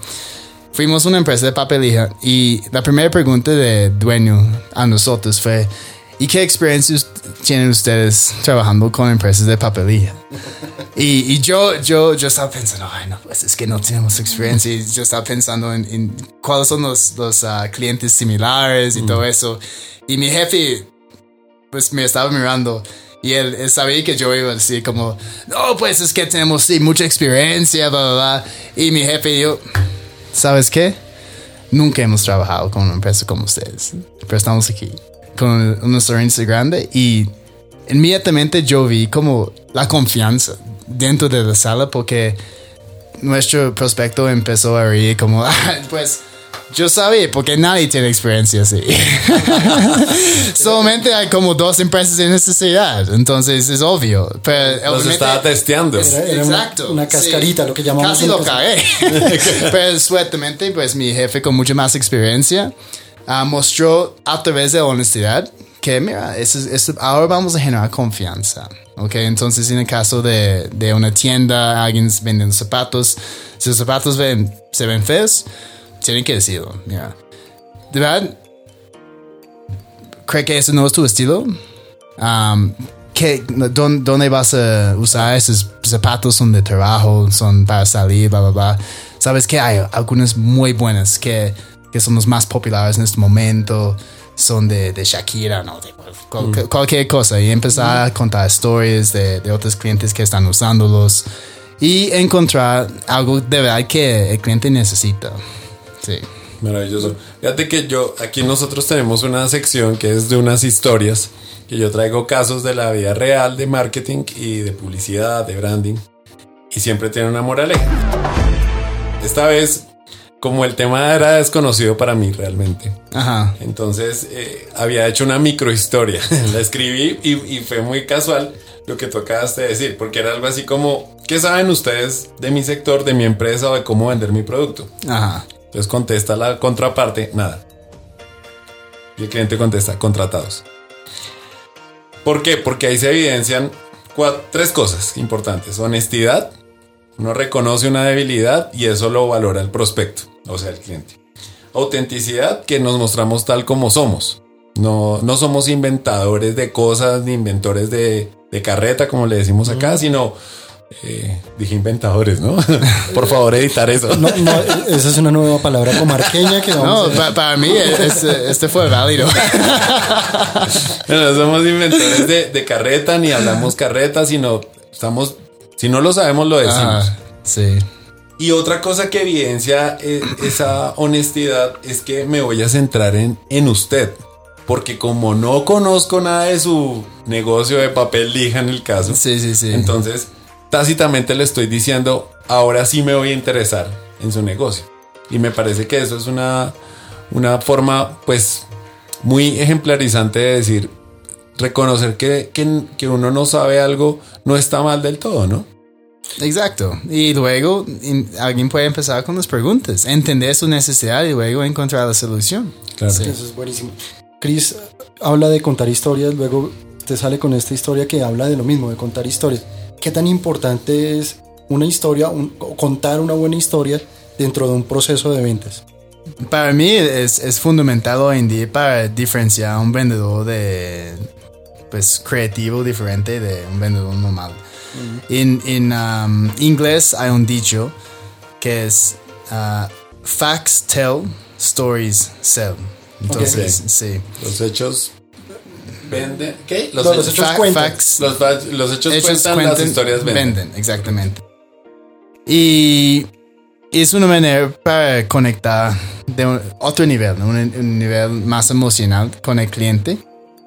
Fuimos una empresa de papel lija y la primera pregunta de dueño a nosotros fue, ¿y qué experiencias tienen ustedes trabajando con empresas de papel lija? Y, y yo, yo, yo estaba pensando, ay, no, pues es que no tenemos experiencia. Y yo estaba pensando en, en cuáles son los, los ah, clientes similares y todo eso. Y mi jefe, pues me estaba mirando y él, él sabía que yo iba a decir como, no, pues es que tenemos sí, mucha experiencia, bla, bla, bla. Y mi jefe y yo, ¿sabes qué? Nunca hemos trabajado con una empresa como ustedes, pero estamos aquí con una experiencia grande y inmediatamente yo vi como la confianza dentro de la sala porque nuestro prospecto empezó a reír como, "Ah, pues yo sabía porque nadie tiene experiencia así. Solamente hay como dos empresas en esta ciudad, entonces es obvio. Pero Los estaba testeando. Era- era una- Exacto. una cascarita, lo que llamamos Casi lo cagué. Pero suertamente, pues mi jefe con mucha más experiencia ah, mostró a través de honestidad que, mira, eso, es- eso- ahora vamos a generar confianza. Ok, entonces en el caso de, de una tienda, alguien vendiendo zapatos, si los zapatos ven, se ven feos, tienen que decirlo. Mira, de verdad, ¿cree que eso no es tu estilo? Um, ¿qué- dón- ¿Dónde vas a usar esos zapatos? Son de trabajo, son para salir, bla, bla, bla. Sabes que hay algunas muy buenas que, que son los más populares en este momento. Son de, de Shakira, no, de cual- cualquier cosa. Y empezar a contar historias de, de otros clientes que están usándolos. Y encontrar algo de verdad que el cliente necesita. Sí. Maravilloso. Fíjate que yo, aquí nosotros tenemos una sección que es de unas historias, que yo traigo casos de la vida real de marketing y de publicidad, de branding, y siempre tiene una moraleja. Esta vez, como el tema era desconocido para mí realmente, Ajá. entonces eh, había hecho una microhistoria, la escribí y, y fue muy casual lo que tú acabaste de decir, porque era algo así como, ¿qué saben ustedes de mi sector, de mi empresa o de cómo vender mi producto? Ajá. Entonces contesta la contraparte, nada. Y el cliente contesta, contratados. ¿Por qué? Porque ahí se evidencian cua- tres cosas importantes. Honestidad, uno reconoce una debilidad y eso lo valora el prospecto, o sea, el cliente. Autenticidad, que nos mostramos tal como somos. No, no somos inventadores de cosas ni inventores de, de carreta, como le decimos acá, sino... eh, dije inventadores, ¿no? Por favor, editar eso. No, no, esa es una nueva palabra comarqueña que vamos No, a... pa- para mí este, este fue válido. No somos inventores de, de carreta ni hablamos carreta, sino estamos, si no lo sabemos, lo decimos. Ah, sí. Y otra cosa que evidencia eh, esa honestidad es que me voy a centrar en, en usted. Porque como no conozco nada de su negocio de papel lija en el caso, Sí, sí, sí. entonces tácitamente le estoy diciendo, ahora sí me voy a interesar en su negocio. Y me parece que eso es una, una forma pues muy ejemplarizante de decir, reconocer que, que, que uno no sabe algo no está mal del todo, ¿no? Exacto. Y luego in- alguien puede empezar con las preguntas, entender su necesidad y luego encontrar la solución. Claro. Sí. Eso es buenísimo. Chris habla de contar historias, luego te sale con esta historia que habla de lo mismo, de contar historias. ¿Qué tan importante es una historia, un- contar una buena historia dentro de un proceso de ventas? Para mí es, es fundamental hoy en día para diferenciar a un vendedor de pues creativo diferente de un vendedor normal. En, en um, inglés hay un dicho que es uh, facts tell, stories sell. Entonces, Ok. sí. Los hechos venden. ¿Qué? No, los hechos cuentan. facts los, los hechos, hechos cuentan, las cuentan, historias venden. venden, exactamente. Y es una manera para conectar de un- otro nivel, un, un nivel más emocional con el cliente.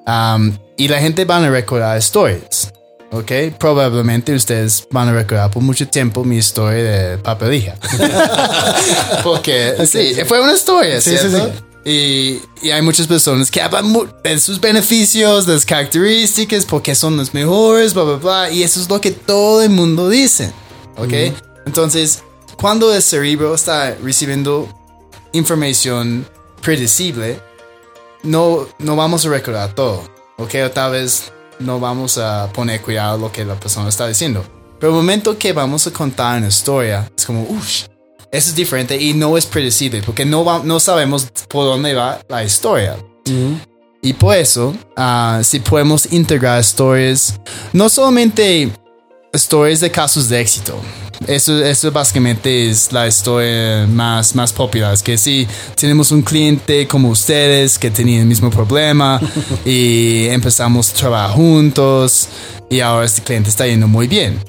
Um, y la gente van a recordar historias. ¿Ok? Probablemente ustedes van a recordar por mucho tiempo mi historia de papelija. Porque sí, fue una historia, Sí, sí, ¿cierto? sí. Y, y hay muchas personas que hablan de sus beneficios, de las características, porque son los mejores, bla, bla, bla. Y eso es lo que todo el mundo dice. ¿Ok? Entonces, cuando el cerebro está recibiendo información predecible, no, no vamos a recordar todo. Ok, o tal vez no vamos a poner cuidado a lo que la persona está diciendo. Pero el momento que vamos a contar una historia, es como, uff, eso es diferente y no es predecible porque no, va- no sabemos por dónde va la historia. Y por eso, ah, si podemos integrar stories, no solamente stories de casos de éxito. Eso, eso básicamente es la historia más, más popular. Es que si tenemos un cliente como ustedes que tenía el mismo problema y empezamos a trabajar juntos y ahora este cliente está yendo muy bien.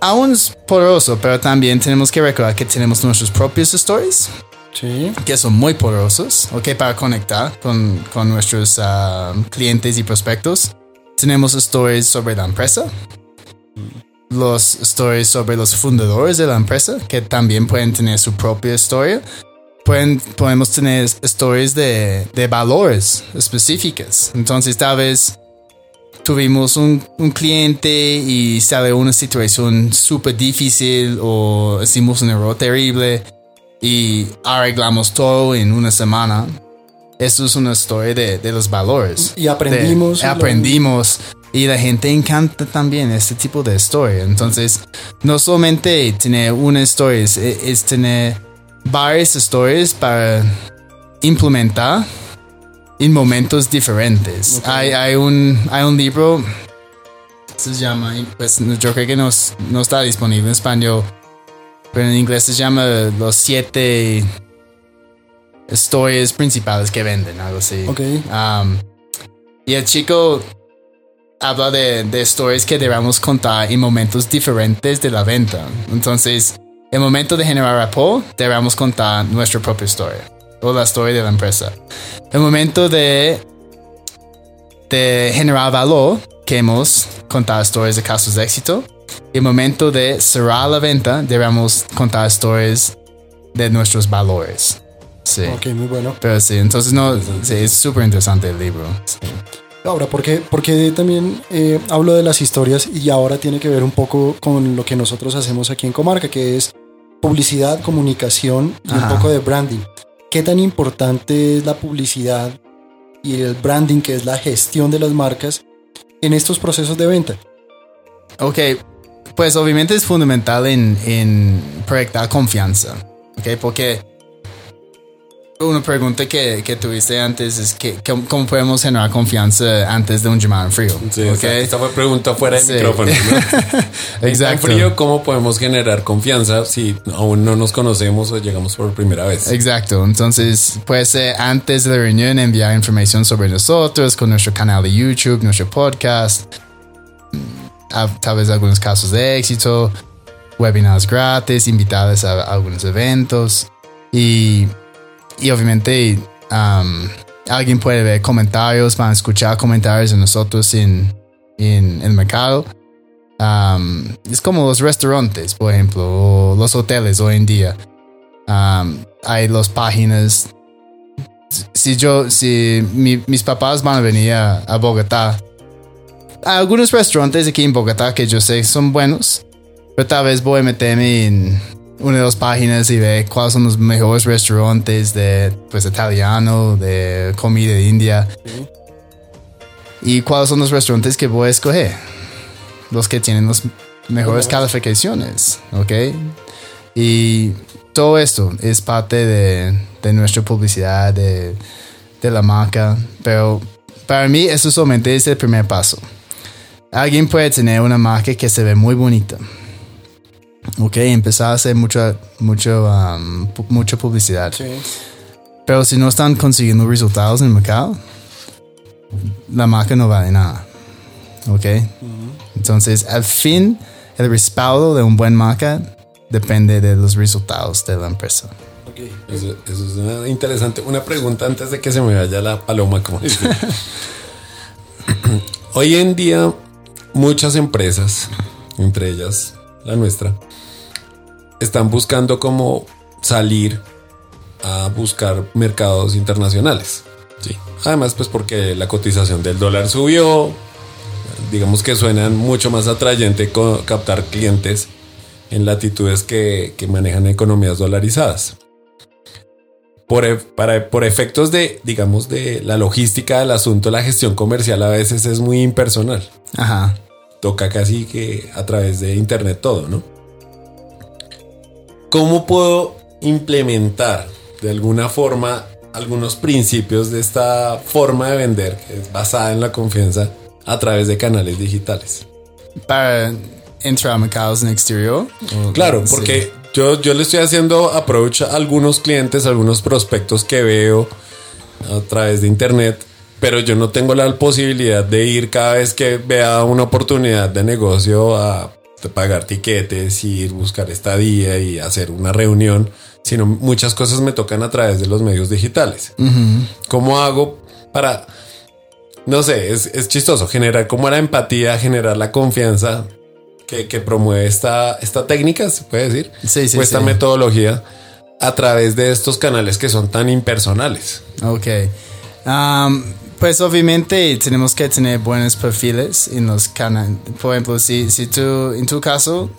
Aún es poderoso, pero también tenemos que recordar que tenemos nuestros propios stories Sí. que son muy poderosos, ¿ok? Para conectar con, con nuestros ah, clientes y prospectos. Tenemos stories sobre la empresa, los stories sobre los fundadores de la empresa, que también pueden tener su propia historia. Pueden, podemos tener stories de, de valores específicas. Entonces, tal vez tuvimos un, un cliente y sale una situación súper difícil o hicimos un error terrible y arreglamos todo en una semana. Eso es una historia de, de los valores. Y aprendimos De- lo- aprendimos. Y la gente encanta también este tipo de historia. Entonces, no solamente tener una historia, es, es tener varias historias para implementar en momentos diferentes. Ok. Hay, hay, un, hay un libro, se llama, pues yo creo que no, no está disponible en español, pero en inglés se llama Los siete historias principales que venden, algo así. Ok. Um, y el chico habla de, de stories que debemos contar en momentos diferentes de la venta. Entonces, el momento de generar rapport, debemos contar nuestra propia historia o la historia de la empresa. El momento de, de generar valor, queremos contar historias de casos de éxito. El momento de cerrar la venta, debemos contar historias de nuestros valores. Sí. Ok, muy bueno. Pero sí, entonces no, sí, es súper interesante el libro. Sí. Ahora, ¿por qué, por qué también eh, hablo de las historias y ahora tiene que ver un poco con lo que nosotros hacemos aquí en Comarca, que es publicidad, comunicación y Ajá. un poco de branding? ¿Qué tan importante es la publicidad y el branding, que es la gestión de las marcas, en estos procesos de venta? Ok, pues obviamente es fundamental en, en proyectar confianza. Ok, porque una pregunta que, que tuviste antes es que, ¿cómo, podemos generar confianza antes de un llamado en frío? Sí, ok, esta- fue pregunta fuera de Sí. micrófono. ¿no? En exacto. frío, ¿cómo podemos generar confianza si aún no nos conocemos o llegamos por primera vez? Exacto, entonces puede ser antes de la reunión enviar información sobre nosotros con nuestro canal de YouTube, nuestro podcast, mm, tal vez algunos casos de éxito, webinars gratis, invitados a, algunos eventos y, y obviamente um, alguien puede ver comentarios, van a escuchar comentarios de nosotros en, en el mercado. Um, es como los restaurantes, por ejemplo, o los hoteles hoy en día. Um, hay las páginas. Si yo, si mi- mis papás van a venir a, a Bogotá, hay algunos restaurantes aquí en Bogotá que yo sé son buenos, pero tal vez voy a meterme en una de las páginas y ver cuáles son los mejores restaurantes de pues italiano, de comida de India y cuáles son los restaurantes que voy a escoger, los que tienen las mejores calificaciones, ¿ok? Y todo esto es parte de, de nuestra publicidad, de, de la marca. Pero para mí eso solamente es el primer paso. Alguien puede tener una marca que se ve muy bonita. Ok, empezar a hacer mucha, mucho, um, mucha publicidad. Sí. Pero si no están consiguiendo resultados en el mercado, la marca no vale nada. ¿Ok? Entonces, al fin, el respaldo de un buen marca depende de los resultados de la empresa. Eso, eso es una- interesante. Una pregunta antes de que se me vaya la paloma, como dice. Hoy en día, muchas empresas, entre ellas la nuestra, están buscando cómo salir a buscar mercados internacionales. Sí. Además, pues porque la cotización del dólar subió, digamos que suenan mucho más atrayente captar clientes en latitudes que, que manejan economías dolarizadas. por, para, por efectos de, digamos, de la logística del asunto, la gestión comercial a veces es muy impersonal. Ajá. Toca casi que a través de internet todo, ¿no? ¿Cómo puedo implementar de alguna forma algunos principios de esta forma de vender que es basada en la confianza a través de canales digitales? Para entrar a mercados en exterior. Claro, sí. porque yo, yo le estoy haciendo approach a algunos clientes, a algunos prospectos que veo a través de internet, pero yo no tengo la posibilidad de ir cada vez que vea una oportunidad de negocio a pagar tiquetes, ir buscar estadía y hacer una reunión, sino muchas cosas me tocan a través de los medios digitales. ¿Cómo hago para, no sé, es, es chistoso, generar como la empatía, generar la confianza que, que promueve esta, esta técnica, se puede decir, Sí, sí, o esta sí. metodología a través de estos canales que son tan impersonales? Ok. Um, pues obviamente tenemos que tener buenos perfiles en los canales. Por ejemplo, si, si tú, en tu caso,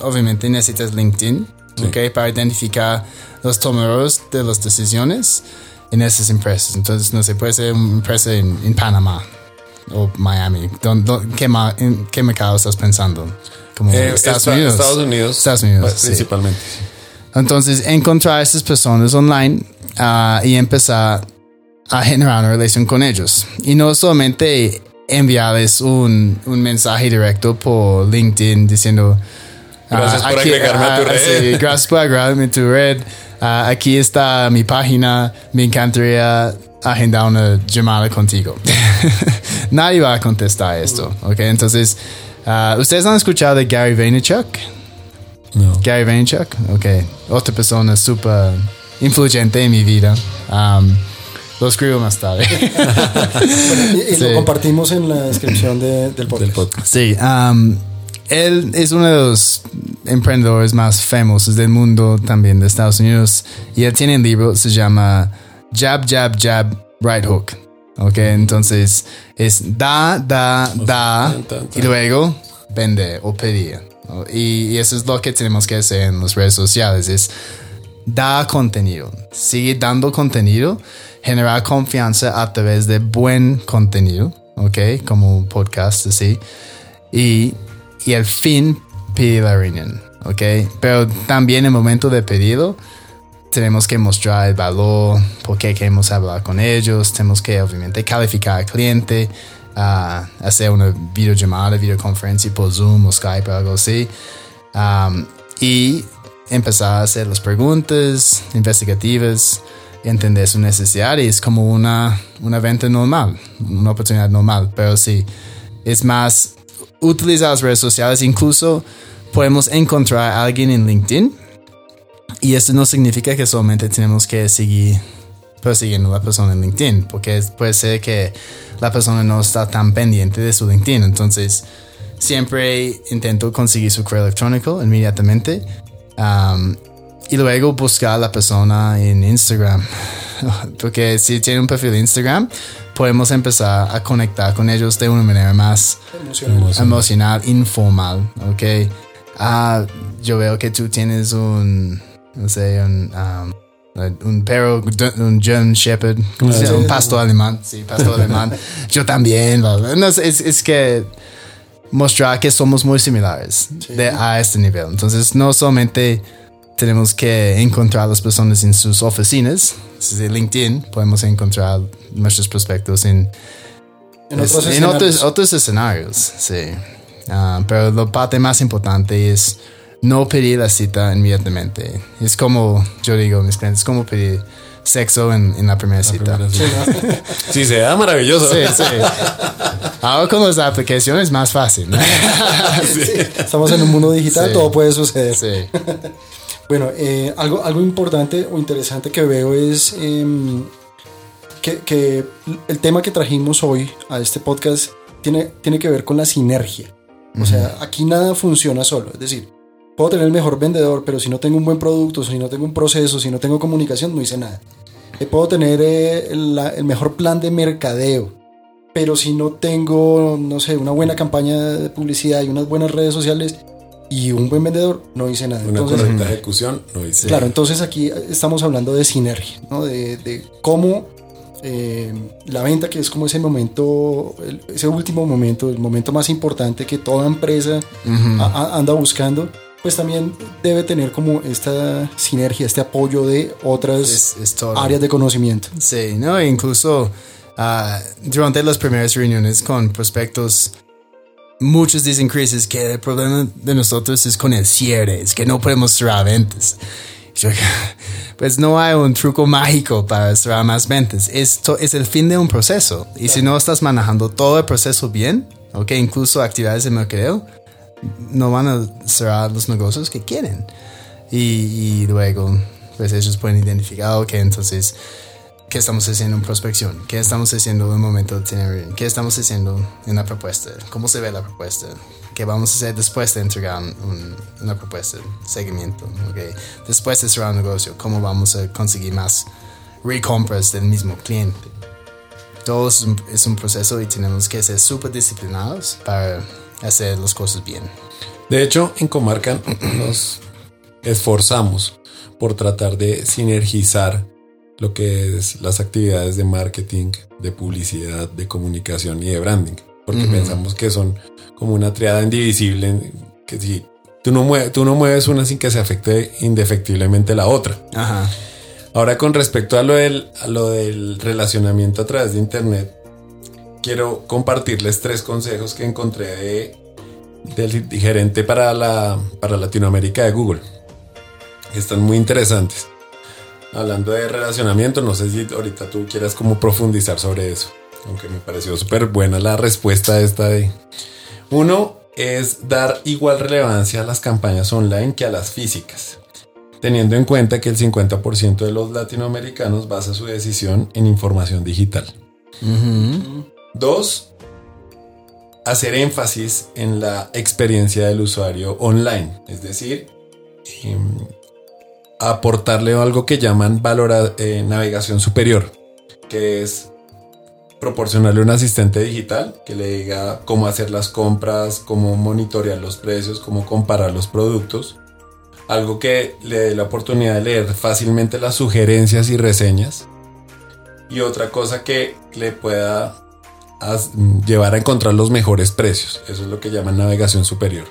obviamente necesitas LinkedIn, ok, para identificar los tomadores de las decisiones en esas empresas. Entonces, no sé, puede ser una empresa en, en Panamá o Miami. ¿Dó- dó- qué, ma- ¿En qué mercado estás pensando? Como Eh, Estados esta- Unidos. Estados Unidos. Estados Unidos, pues, sí. Principalmente. Entonces, encontrar a esas personas online ah, y empezar a generar una relación con ellos. Y no solamente enviarles un, un mensaje directo por LinkedIn diciendo... ah, Gracias por agregarme a tu red". sí, gracias por agregarme a tu red. Ah, aquí está mi página. Me encantaría agendar una llamada contigo. Nadie va a contestar esto. ¿ok? Entonces, ah, ¿ustedes han escuchado de Gary Vaynerchuk? No. Gary Vaynerchuk, ok. Otra persona súper influyente en mi vida. Um, lo escribo más tarde. Y, y Sí. lo compartimos en la descripción de- del podcast. Del podcast. sí, um, él es uno de los emprendedores más famosos del mundo, también de Estados Unidos. Y él tiene un libro, se llama Jab, Jab, Jab, Right Hook. Ok, entonces es da, da, da, y luego vende o pedir. y eso es lo que tenemos que hacer en las redes sociales, es da contenido, sigue dando contenido, generar confianza a través de buen contenido, ¿ok? Como un podcast así. Y, y al fin pedir la reunión, ¿ok? Pero también en el momento de pedido, tenemos que mostrar el valor, por qué queremos hablar con ellos, tenemos que obviamente calificar al cliente, ah, hacer una videollamada, videoconferencia por Zoom o Skype o algo así. Um, y empezar a hacer las preguntas investigativas, entender su necesidad y es como una, una venta normal, una oportunidad normal, pero sí, es más utilizar las redes sociales, incluso podemos encontrar a alguien en LinkedIn y esto no significa que solamente tenemos que seguir persiguiendo a la persona en LinkedIn, porque puede ser que la persona no está tan pendiente de su LinkedIn. Entonces, siempre intento conseguir su correo electrónico inmediatamente um, y luego buscar a la persona en Instagram. Porque si tiene un perfil de Instagram, podemos empezar a conectar con ellos de una manera más Emocional. emocional, informal, ¿ok? Ah, yo veo que tú tienes un, no sé, un, um, un perro, un German Shepherd, ¿cómo se llama? un pastor alemán, sí, pastor alemán. Yo también. No, es, es que mostrar que somos muy similares de, a este nivel. Entonces, no solamente tenemos que encontrar a las personas en sus oficinas, desde LinkedIn podemos encontrar nuestros prospectos en En es- otros en escenarios. otros, otros escenarios, sí. Ah, pero la parte más importante es no pedir la cita inmediatamente. Es como, yo digo a mis clientes, es como pedir sexo en, en la primera cita. Sí, se da maravilloso. Sí, sí. Ahora con las aplicaciones es más fácil. ¿no? Estamos en un mundo digital, Sí. todo puede suceder. Sí. Bueno, eh, algo, algo importante o interesante que veo es em, que, que el tema que trajimos hoy a este podcast tiene, tiene que ver con la sinergia. O sea, aquí nada funciona solo. Es decir, puedo tener el mejor vendedor, pero si no tengo un buen producto, si no tengo un proceso, si no tengo comunicación, no hice nada. Eh, puedo tener eh, la- el mejor plan de mercadeo, pero si no tengo, no sé, una buena campaña de publicidad y unas buenas redes sociales, y un buen vendedor no dice nada. Una Entonces, correcta ejecución no dice. Claro, entonces aquí estamos hablando de sinergia, ¿no? de, de cómo eh, la venta, que es como ese momento, ese último momento, el momento más importante que toda empresa a- a- anda buscando, pues también debe tener como esta sinergia, este apoyo de otras Es, es áreas de conocimiento. Sí, no, E incluso ah, durante las primeras reuniones con prospectos, muchos dicen, Chris, es que el problema de nosotros es con el cierre, es que no podemos cerrar ventas. Yo, pues no hay un truco mágico para cerrar más ventas. Esto es el fin de un proceso. Y si no estás manejando todo el proceso bien, ok, incluso actividades de mercadeo, no van a cerrar los negocios que quieren. Y, y luego, pues ellos pueden identificar, ok, entonces, ¿qué estamos haciendo en prospección? ¿Qué estamos haciendo en el momento de tener? ¿Qué estamos haciendo en la propuesta? ¿Cómo se ve la propuesta? ¿Qué vamos a hacer después de entregar un- una propuesta? Seguimiento, ok. Después de cerrar un negocio, ¿cómo vamos a conseguir más recompras del mismo cliente? Todo es un, es un proceso y tenemos que ser súper disciplinados para hacer las cosas bien. De hecho, en Comarcan nos esforzamos por tratar de sinergizar lo que es las actividades de marketing, de publicidad, de comunicación y de branding. Porque pensamos que son como una triada indivisible, que si tú no, mueves, tú no mueves una sin que se afecte indefectiblemente la otra. Ajá. Ahora con respecto a lo del, a lo del relacionamiento a través de Internet, quiero compartirles tres consejos que encontré de, del gerente para, la, para Latinoamérica de Google. Están muy interesantes. Hablando de relacionamiento, no sé si ahorita tú quieras como profundizar sobre eso. Aunque me pareció súper buena la respuesta esta de... Uno es dar igual relevancia a las campañas online que a las físicas teniendo en cuenta que el 50% de los latinoamericanos basa su decisión en información digital. Dos, hacer énfasis en la experiencia del usuario online, es decir, aportarle algo que llaman valora- eh, navegación superior, que es proporcionarle un asistente digital que le diga cómo hacer las compras, cómo monitorear los precios, cómo comparar los productos algo que le dé la oportunidad de leer fácilmente las sugerencias y reseñas. Y otra cosa que le pueda llevar a encontrar los mejores precios. Eso es lo que llaman navegación superior.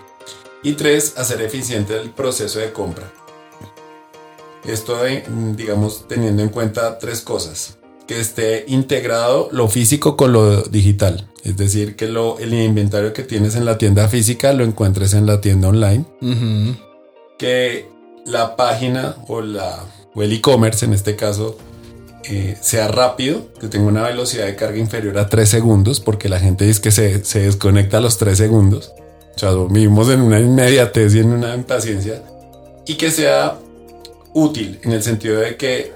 Y tres, hacer eficiente el proceso de compra. Esto, de, digamos, teniendo en cuenta tres cosas. Que esté integrado lo físico con lo digital. Es decir, que lo, el inventario que tienes en la tienda física lo encuentres en la tienda online Ujú. que la página o, la, o el e-commerce en este caso eh, sea rápido, que tenga una velocidad de carga inferior a 3 segundos, porque la gente dice que se, se desconecta a los 3 segundos. O sea, vivimos en una inmediatez y en una impaciencia. Y que sea útil en el sentido de que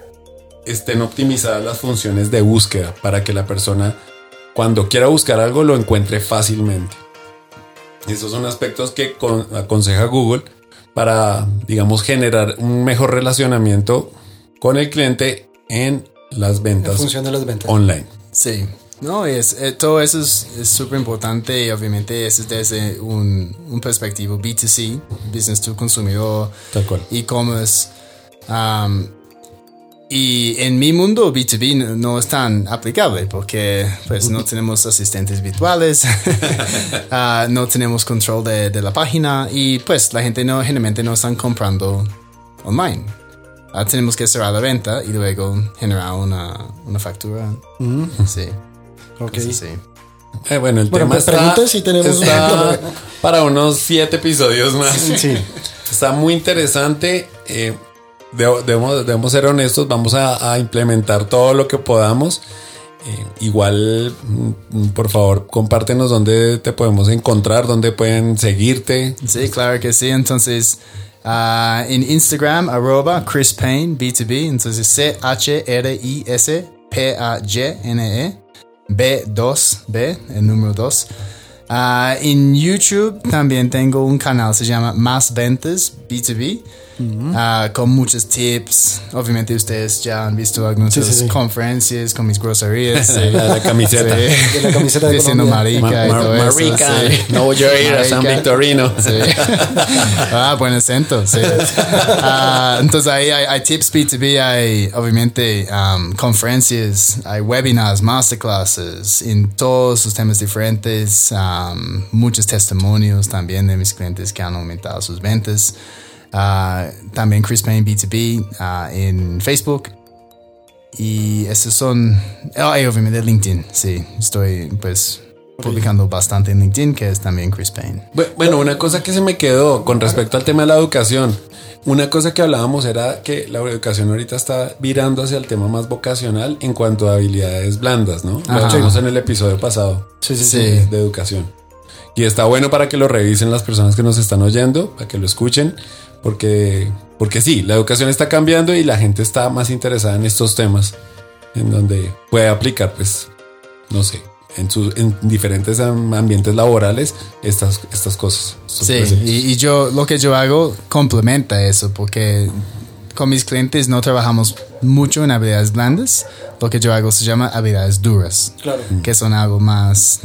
estén optimizadas las funciones de búsqueda para que la persona cuando quiera buscar algo lo encuentre fácilmente. Esos son aspectos que con- aconseja Google para, digamos, generar un mejor relacionamiento con el cliente en las En ventas función de las ventas. online. Sí, no, es, eh, todo eso es es súper importante y obviamente es desde un, un perspectivo B2C, Business to Consumidor, Tal cual. e-commerce. Um, y en mi mundo B2B no, no es tan aplicable porque pues no tenemos asistentes virtuales, ah, no tenemos control de, de la página y pues la gente no generalmente no están comprando online. Ah, tenemos que cerrar la venta y luego generar una, una factura. Sí. Ok. Sí. Eh, bueno, el Bueno, tema pues está, si tenemos está para unos siete episodios más. Sí. Está muy interesante. eh, debemos, ser honestos. Vamos a, implementar todo lo que podamos. Eh, igual, mm, por favor, compártenos dónde te podemos encontrar, dónde pueden seguirte. Sí, claro que sí. Entonces, ah, en Instagram, arroba Chris Payne, B2B. Entonces, C-H-R-I-S-P-A-G-N-E, B2, B, el número 2. Ah, en YouTube también tengo un canal, se llama Más Ventas B2B, ah, con muchos tips. Obviamente ustedes ya han visto algunas Sí, sí, sí. conferencias con mis groserías. sí. La, la camiseta. Sí. De la camiseta de Diciendo marica y Ma- todo ma- eso. marica, sí. no voy a ir a San Marica. Victorino. Sí. ah, buen acento, sí. Ah, entonces ahí hay, hay tips B2B, hay obviamente um, conferencias, hay webinars, masterclasses en todos sus temas diferentes, um, muchos testimonios también de mis clientes que han aumentado sus ventas. Ah, también Chris Payne B2B ah, en Facebook. Y esos son, ah, y obviamente LinkedIn, sí, estoy pues publicando bastante en LinkedIn, que es también Chris Payne. Bu- Bueno, una cosa que se me quedó con respecto al tema de la educación. Una cosa que hablábamos era que la educación ahorita está virando hacia el tema más vocacional en cuanto a habilidades blandas, ¿no? Lo hablamos en el episodio pasado Sí, sí, sí. De educación. Y está bueno para que lo revisen las personas que nos están oyendo, para que lo escuchen, porque, porque sí, la educación está cambiando y la gente está más interesada en estos temas, en donde puede aplicar, pues, no sé, en, su, en diferentes am- ambientes laborales estas, estas cosas. Sí, y, y yo lo que yo hago complementa eso, porque con mis clientes no trabajamos mucho en habilidades blandas. Lo que yo hago se llama habilidades duras, Claro. que son algo más,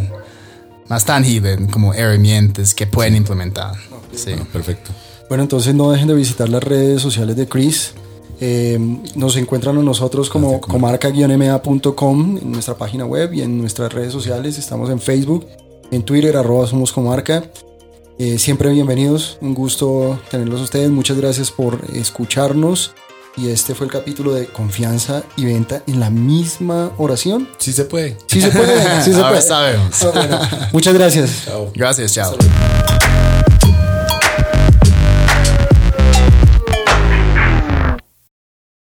más tangible, como herramientas que pueden implementar. Sí. Ah, perfecto. Bueno, entonces no dejen de visitar las redes sociales de Chris. Eh, nos encuentran a nosotros como comarca-ma.com en nuestra página web y en nuestras redes sociales. Estamos en Facebook, en Twitter, arroba somos comarca. Eh, siempre bienvenidos, un gusto tenerlos a ustedes. Muchas gracias por escucharnos. Y este fue el capítulo de confianza y venta en la misma oración. Sí se puede. Sí se puede, sí se Ahora puede. sabemos. Bueno, muchas gracias. Chao. Gracias, chao.